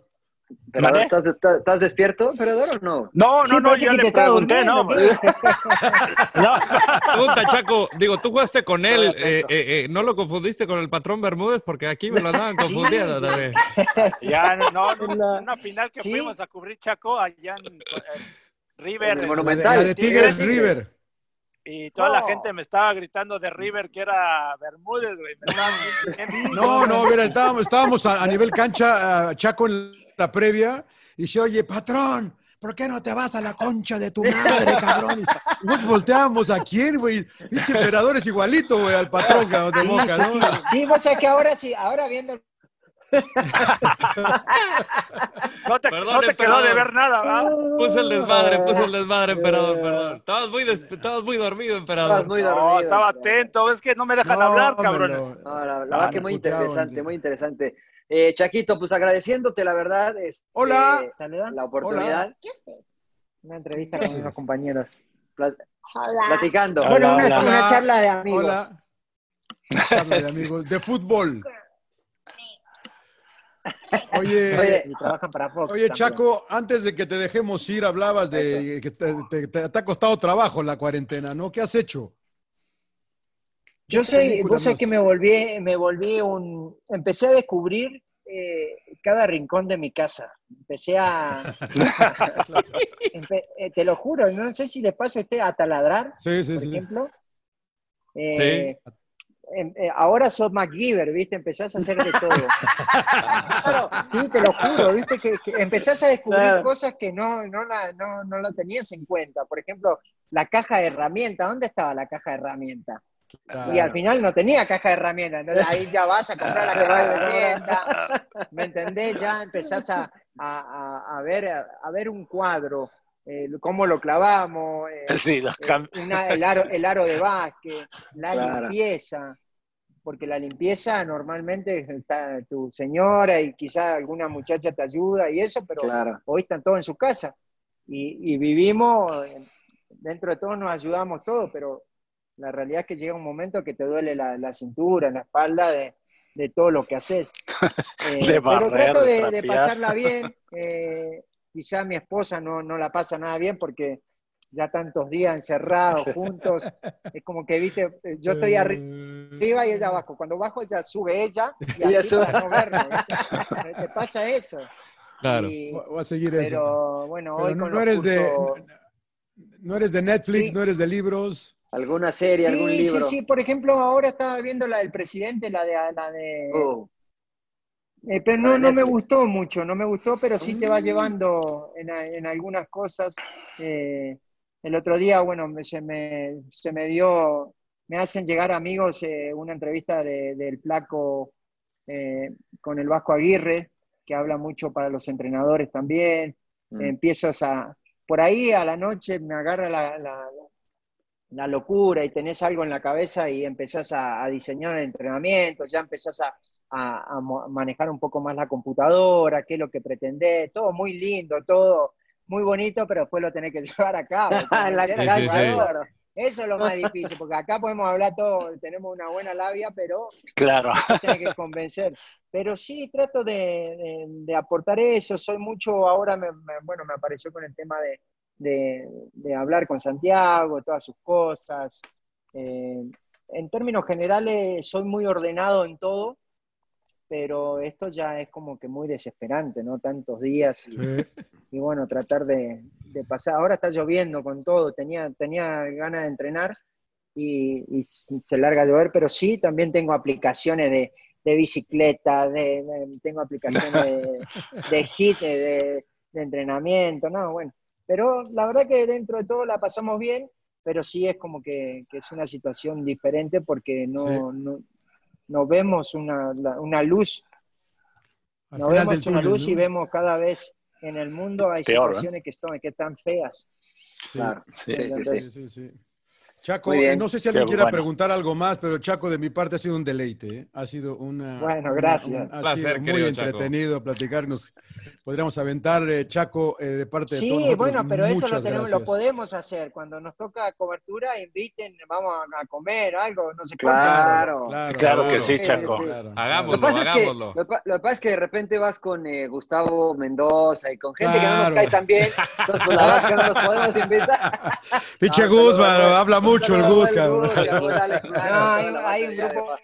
¿Estás, estás, despierto, emperador, o no? No, no, no, yo le pregunté, no. no. Pregunta, Chaco, digo, tú jugaste con él, eh, eh, eh, ¿no lo confundiste con el patrón Bermúdez? Porque aquí me lo andaban confundiendo también. Ya, no, no, una final que fuimos a cubrir Chaco allá en River. el Monumental. La de Tigres River y toda la gente me estaba gritando de River que era Bermúdez, güey. No, no, mira, estábamos, estábamos a, nivel cancha, Chaco en la previa, y dice, oye, patrón, ¿por qué no te vas a la concha de tu madre, cabrón? Y nos volteamos a quién, güey. Pinche emperador es igualito, güey, al patrón de Boca, ¿no? Sí, sí, o sea que ahora sí, ahora viendo no te, perdón, no te quedó de ver nada, ¿verdad? Puse el desmadre, puse el desmadre, emperador, perdón. Estabas muy, estabas muy dormido, emperador. muy dormido. No, estaba atento, es que no me dejan hablar, cabrón. No, la, verdad que muy interesante, muy interesante. Eh, Chaquito, pues agradeciéndote, la verdad, este, Hola. la oportunidad. ¿Qué haces? Una entrevista con unos compañeros. Platicando. bueno, una, una, charla de amigos. Hola. Charla de amigos. De fútbol. Oye, oye, Chaco, antes de que te dejemos ir, hablabas de que te, ha costado trabajo la cuarentena, ¿no? ¿Qué has hecho? Yo sé, vos sabés que me volví, me volví un, empecé a descubrir eh, cada rincón de mi casa. Empecé a, eh, te lo juro, no sé si le pasa a usted a taladrar, sí, sí, por sí. ejemplo. Eh, sí. Em, eh, ahora sos MacGyver, ¿viste? Empezás a hacer de todo. sí, te lo juro, ¿viste? Que, empezás a descubrir cosas que no, no, la, no, no lo tenías en cuenta. Por ejemplo, la caja de herramientas. ¿Dónde estaba la caja de herramientas? Y al final no tenía caja de herramientas. ahí ya vas a comprar la caja de herramientas. ¿Me entendés? Ya empezás a, a, a, ver, a, ver un cuadro. Eh, cómo lo clavamos, eh, sí, los eh, el, aro, el aro de básquet, la limpieza, porque la limpieza normalmente está tu señora y quizá alguna muchacha te ayuda y eso, pero hoy están todos en su casa y, vivimos, dentro de todo nos ayudamos todos, pero la realidad es que llega un momento que te duele la, cintura, la espalda de, todo lo que haces. pero trato de, de pasarla bien. Eh, quizá mi esposa no, no la pasa nada bien porque ya tantos días encerrados juntos, es como que, viste, yo estoy arri- arriba y ella abajo. Cuando bajo ya sube ella y Ella sube. para no verlo. ¿viste? Te pasa eso. Claro. Y- Voy a seguir pero eso. bueno, Pero hoy no, con no los eres de, no eres de Netflix, Sí. no eres de libros. ¿Alguna serie, algún libro? sí, sí, por ejemplo, ahora estaba viendo la del presidente, la de... La de Oh, Eh, pero no, de no me gustó mucho, no me gustó, pero sí te va Mm. llevando en, en algunas cosas. Eh, el otro día, bueno, me- se, me, se me dio, me hacen llegar amigos eh, una entrevista de- del Flaco eh, con el Vasco Aguirre, que habla mucho para los entrenadores también. Mm. Empiezas a, por ahí a la noche me agarra la, la- la locura y tenés algo en la cabeza y empezás a, a diseñar el entrenamiento, ya empezás a, a- a mo- manejar un poco más la computadora, qué es lo que pretendés, todo muy lindo, todo muy bonito, pero después lo tenés que llevar a cabo. La sí. Eso es lo más difícil, porque acá podemos hablar todo, tenemos una buena labia, pero Claro. tiene que convencer. Pero sí, trato de, de- de aportar eso. Soy mucho, ahora, me, me- bueno, me apareció con el tema de, de- de hablar con Santiago, todas sus cosas. Eh, en términos generales, soy muy ordenado en todo, pero esto ya es como que muy desesperante, ¿no? Tantos días y, Sí. y bueno, tratar de, de pasar. Ahora está lloviendo con todo, tenía, tenía ganas de entrenar y, y se larga a llover, pero sí, también tengo aplicaciones de, de bicicleta, de, de- tengo aplicaciones de, de hit, de, de entrenamiento, no, bueno. Pero la verdad que dentro de todo la pasamos bien, pero sí es como que, que es una situación diferente porque no, Sí. no, no vemos una, la- una luz Al no vemos una luz ¿no? y vemos cada vez en el mundo hay Peor, ¿eh? situaciones que, son, que están feas. Sí. Claro. Sí, sí, Entonces, Sí, sí. sí, sí. Chaco, eh, no sé si alguien Qué quiera bueno. preguntar algo más, pero Chaco, de mi parte ha sido un deleite. ¿eh? Ha sido una. Bueno, una- gracias. un- ha Placer, sido muy querido Chaco. entretenido platicarnos. Podríamos aventar, eh, Chaco, eh, de parte de todos Sí, bueno, pero eso lo, muchas tenemos, lo podemos hacer. Cuando nos toca cobertura, inviten, vamos a, a comer algo, no sé Claro. Claro que sí, Sí, Chaco. sí. claro, Lo Hagámoslo, que, pasa es que, hagámoslo. lo, lo que pasa es que de repente vas con eh, Gustavo Mendoza y con gente que no Claro. nos cae tan bien, entonces pues la verdad es que no nos podemos invitar. Mano, buen- habla mucho el saludos, Gus, cabrón. Hay, un grupo.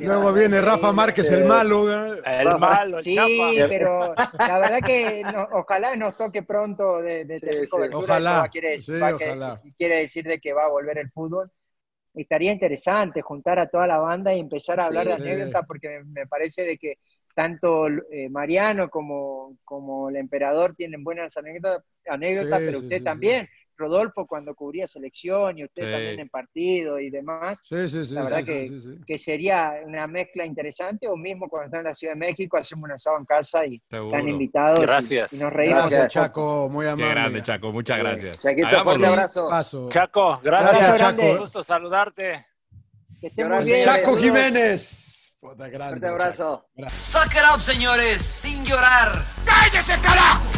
Luego viene Rafa Sí, Márquez, sí. el malo. ¿eh? El malo, el Sí, chapa. pero la verdad que no- ojalá nos toque pronto de, de tener sí. cobertura. Ojalá. Quiere, Sí, decir de que va a volver el fútbol. Estaría interesante juntar a toda la banda y empezar a hablar de Sí. anécdotas, porque me, parece de que tanto eh, Mariano como, como el emperador tienen buenas anécdotas, anécdotas Sí, pero sí, usted sí, también. Rodolfo cuando cubría selección y usted Sí. también en partido y demás. Sí, sí, sí. La verdad sí, que, sí, sí. que sería una mezcla interesante, o mismo cuando está en la Ciudad de México, hacemos un asado en casa y Seguro. están invitados. y- Gracias. Y, nos reímos. Gracias. Chaco, muy Qué amable. grande, Chaco. Muchas gracias. Chaquito, fuerte abrazo. Paso. Chaco, gracias. Gracias, Chaco. Un gusto saludarte. Que estén Chaco muy bien. Chaco saludos. Jiménez. Puta grande. Fuerte abrazo. Suck it up, señores, sin llorar. ¡Cállese, carajo!